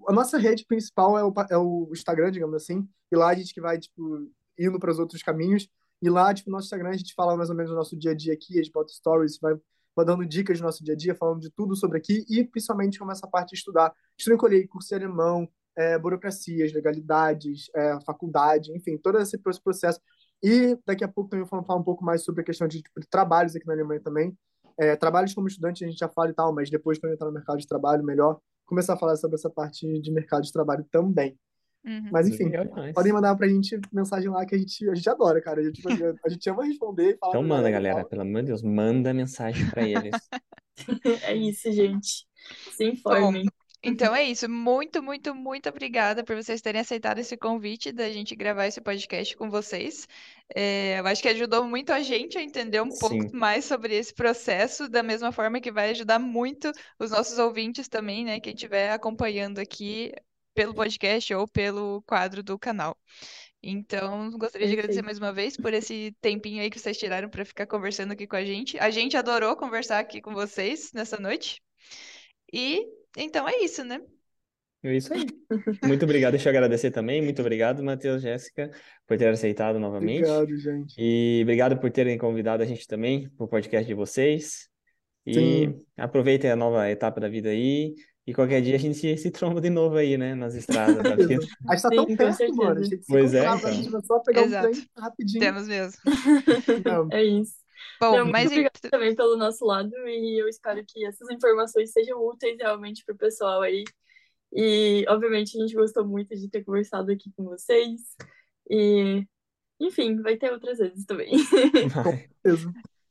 a nossa rede principal é o, é o Instagram, digamos assim, e lá a gente que vai tipo, indo para os outros caminhos. E lá, tipo, no nosso Instagram, a gente fala mais ou menos do nosso dia a dia aqui, a gente bota stories, vai, vai dando dicas do nosso dia a dia, falando de tudo sobre aqui, e principalmente começa a parte de estudar. Estudo encolher curso de alemão, é, burocracias, legalidades, é, faculdade, enfim, todo esse processo. E daqui a pouco também vou falar um pouco mais sobre a questão de, tipo, de trabalhos aqui na Alemanha também. É, trabalhos como estudante a gente já fala e tal, mas depois, quando entrar no mercado de trabalho, melhor começar a falar sobre essa parte de mercado de trabalho também. Uhum. Mas enfim, podem mandar pra gente mensagem lá que a gente, a gente adora, cara. A gente, a gente ama responder e falar. Então manda, galera, pelo amor de Deus, manda mensagem pra eles. <laughs> é isso, gente. Se informem. Bom, então é isso. Muito, muito, muito obrigada por vocês terem aceitado esse convite da gente gravar esse podcast com vocês. É, eu acho que ajudou muito a gente a entender um Sim. pouco mais sobre esse processo, da mesma forma que vai ajudar muito os nossos ouvintes também, né? Quem estiver acompanhando aqui pelo podcast ou pelo quadro do canal. Então, gostaria de agradecer mais uma vez por esse tempinho aí que vocês tiraram para ficar conversando aqui com a gente. A gente adorou conversar aqui com vocês nessa noite. E então é isso, né? É isso aí. Muito obrigado, deixa eu agradecer também. Muito obrigado, Matheus, Jéssica, por ter aceitado novamente. Obrigado, gente. E obrigado por terem convidado a gente também para o podcast de vocês. E Sim. aproveitem a nova etapa da vida aí. E qualquer dia a gente se tromba de novo aí, né? Nas estradas da <laughs> vida. A gente tá tão perto, mano. A gente pois é, então. A gente vai só pegar Exato. um trem rapidinho. Temos mesmo. <laughs> é isso. Bom, Não, mas obrigada também pelo nosso lado e eu espero que essas informações sejam úteis realmente pro pessoal aí. E, obviamente, a gente gostou muito de ter conversado aqui com vocês. E, enfim, vai ter outras vezes também. <laughs> <laughs> Vai.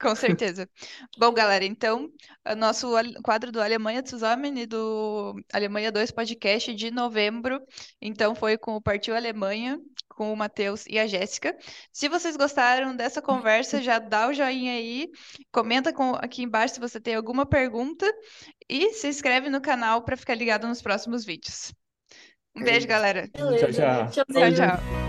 Com certeza. Bom, galera, então, o nosso quadro do Alemanha Zusammen e do Alemanha 2 podcast de novembro, então foi com o Partiu Alemanha, com o Matheus e a Jéssica. Se vocês gostaram dessa conversa, já dá o joinha aí, comenta com, aqui embaixo se você tem alguma pergunta e se inscreve no canal para ficar ligado nos próximos vídeos. Um beijo, galera. Tchau, tchau. Tchau, tchau.